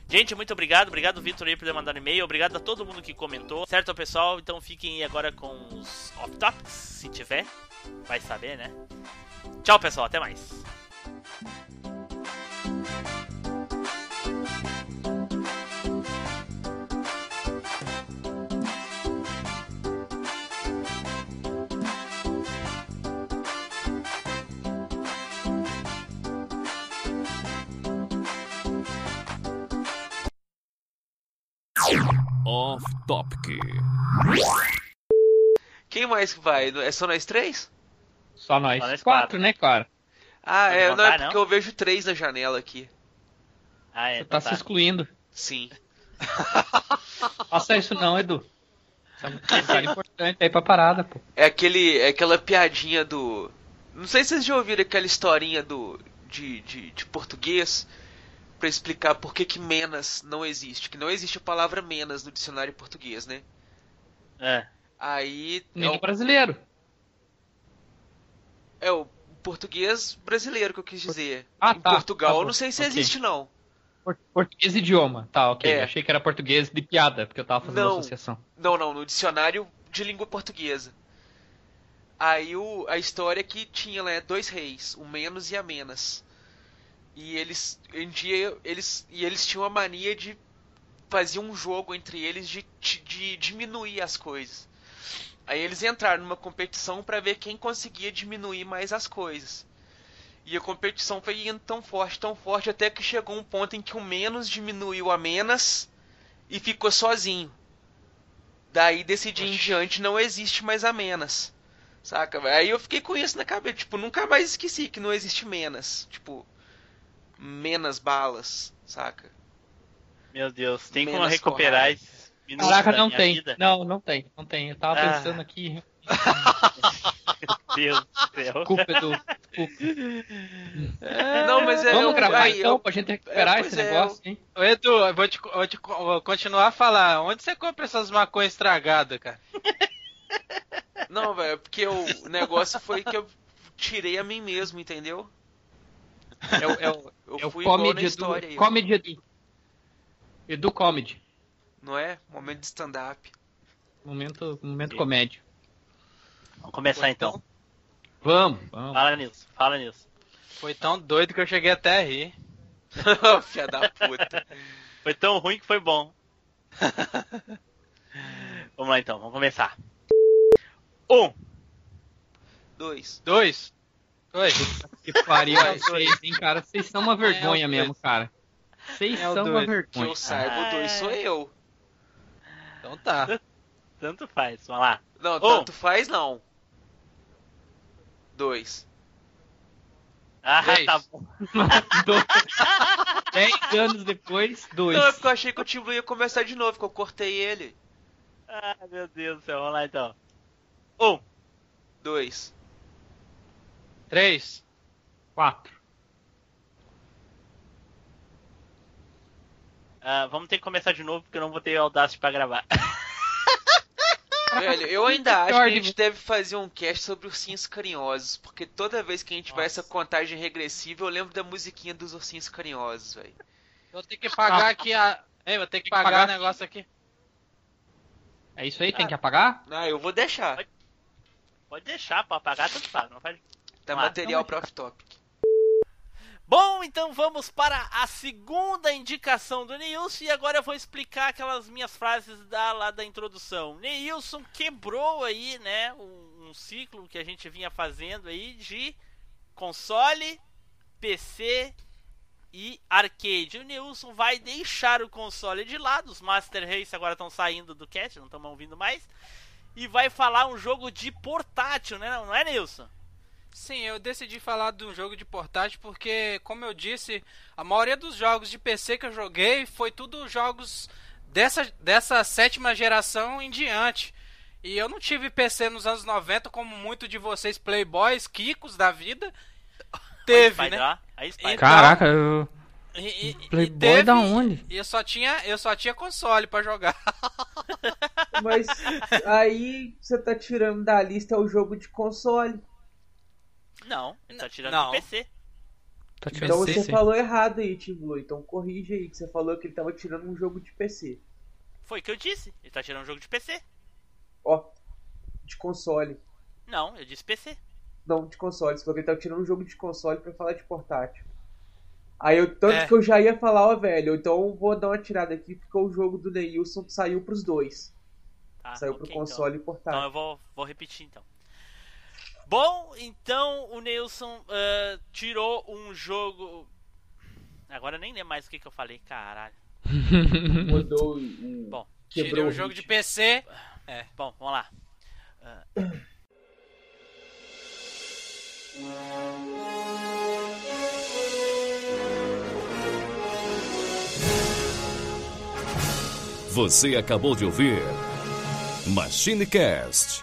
Gente, muito obrigado. Obrigado, Vitor, aí, por ter mandado e-mail. Obrigado a todo mundo que comentou. Certo, pessoal? Então fiquem aí agora com os off-topics, se tiver. Vai saber, né? Tchau, pessoal. Até mais. Off Topic. Quem mais vai? É só nós três? Só nós, Só nós quatro, quatro. né, cara? Ah, Pode é, não contar, é porque não? eu vejo três na janela aqui. Ah, é, Você então tá se excluindo. Sim. Faça isso não, Edu. Isso é importante aí pra parada, pô. É aquele, é aquela piadinha do. Não sei se vocês já ouviram aquela historinha do de, de, de português pra explicar por que que menas não existe, que não existe a palavra menas no dicionário português, né? É. Aí é Nem no o, brasileiro. É o português brasileiro que eu quis dizer. Ah, em tá, Portugal, tá eu não sei se ok. existe não. Por- Português idioma. Tá, ok. É. Achei que era português de piada, porque eu tava fazendo Não. associação. Não, não, no dicionário de língua portuguesa. Aí o, a história é que tinha lá dois reis, o Menos e a Menas. E eles, em dia, eles, e eles tinham a mania de fazer um jogo entre eles de, de, de diminuir as coisas. Aí eles entraram numa competição para ver quem conseguia diminuir mais as coisas. E a competição foi indo tão forte, tão forte, até que chegou um ponto em que o Menos diminuiu a Menas e ficou sozinho. Daí desse dia em diante não existe mais a Menas. Saca? Aí eu fiquei com isso na cabeça, tipo, nunca mais esqueci que não existe Menas. Tipo, menos balas, saca? Meu Deus, tem como Menos recuperar porrada. Minutos Caraca, da não minha tem. vida? Não, não tem. Não tem. Eu tava Ah. pensando aqui. Meu Deus do céu. Desculpa, Edu. Desculpa. Não, mas é. Vamos eu- gravar aí, então eu- pra gente recuperar é, esse é, negócio, hein? Ô, Edu, eu vou, te, eu vou te- eu vou continuar a falar. Onde você compra essas maconhas estragadas, cara? Não, velho, é porque o negócio foi que eu tirei a mim mesmo, entendeu? É o, é o, Eu é o fui igual na comedy história Edu. Comedy Edu. Edu Comedy. Não é? Momento de stand-up. Momento, momento comédia. Vamos começar então. Vamos, vamos. Fala nisso, fala nisso. Foi tão doido que eu cheguei até a rir. Filha da puta. Foi tão ruim que foi bom. vamos lá então, vamos começar. Um, Dois. Dois? Dois. Que pariu vocês, hein, cara? Vocês são uma vergonha É mesmo, dois. cara. Vocês É são uma dois. Que vergonha. eu saiba, o dois sou eu. Então tá. tanto faz, vamos lá. Não, Um. tanto faz não. Dois. Ah, Três. tá bom. Dois. Dez anos depois, dois. Não, é porque eu achei que o Tim Blue ia começar de novo, que eu cortei ele. Ah, meu Deus do céu, vamos lá então. Um, Dois. Três. Quatro. Ah, vamos ter que começar de novo porque eu não vou ter Audacity pra gravar. Velho, eu ainda acho que a gente deve fazer um cast sobre ursinhos carinhosos, porque toda vez que a gente vai essa contagem regressiva, eu lembro da musiquinha dos ursinhos carinhosos, velho. Eu vou ter que pagar aqui a. Ei, vou ter que que pagar pagar o negócio aqui. É isso aí, tem que apagar? Ah, eu vou deixar. Pode deixar, pra apagar, tanto faz. Não faz... Tá material pra off-topic. Bom, então vamos para a segunda indicação do Neilson e agora eu vou explicar aquelas minhas frases da, lá da introdução. Neilson quebrou aí, né, um, um ciclo que a gente vinha fazendo aí de console, PC e arcade. O Neilson vai deixar o console de lado, os Master Race agora estão saindo do cast, não estamos ouvindo mais, e vai falar um jogo de portátil, né, não é, Neilson? Sim, eu decidi falar de um jogo de portátil porque, como eu disse, a maioria dos jogos de PC que eu joguei foi tudo jogos dessa, dessa sétima geração em diante. E eu não tive PC nos anos 90 como muito de vocês playboys, kikos da vida. Teve, né? Então, Caraca, eu... E, e, Playboy e teve, da onde? E eu só tinha, eu só tinha console para jogar. Mas aí você tá tirando da lista o jogo de console. Não, ele tá tirando não. do PC. Tá tirando então você sim. falou errado aí, Tim Blue. Então corrige aí que você falou que ele tava tirando um jogo de PC. Foi o que eu disse. Ele tá tirando um jogo de PC. Ó, de console. Não, eu disse PC. Não, de console. Você falou que ele tava tirando um jogo de console pra falar de portátil. Aí eu, tanto é. que eu já ia falar, ó, velho, então vou dar uma tirada aqui, porque o jogo do Neilson saiu pros dois. Tá, saiu okay, pro console então. e portátil. Então eu vou, vou repetir então. Bom, então o Nilson uh, tirou um jogo. Agora nem lembro mais o que, que eu falei, caralho. Mudou um. Bom, tirou um jogo de PC. É. Bom, vamos lá. Uh... Você acabou de ouvir MachineCast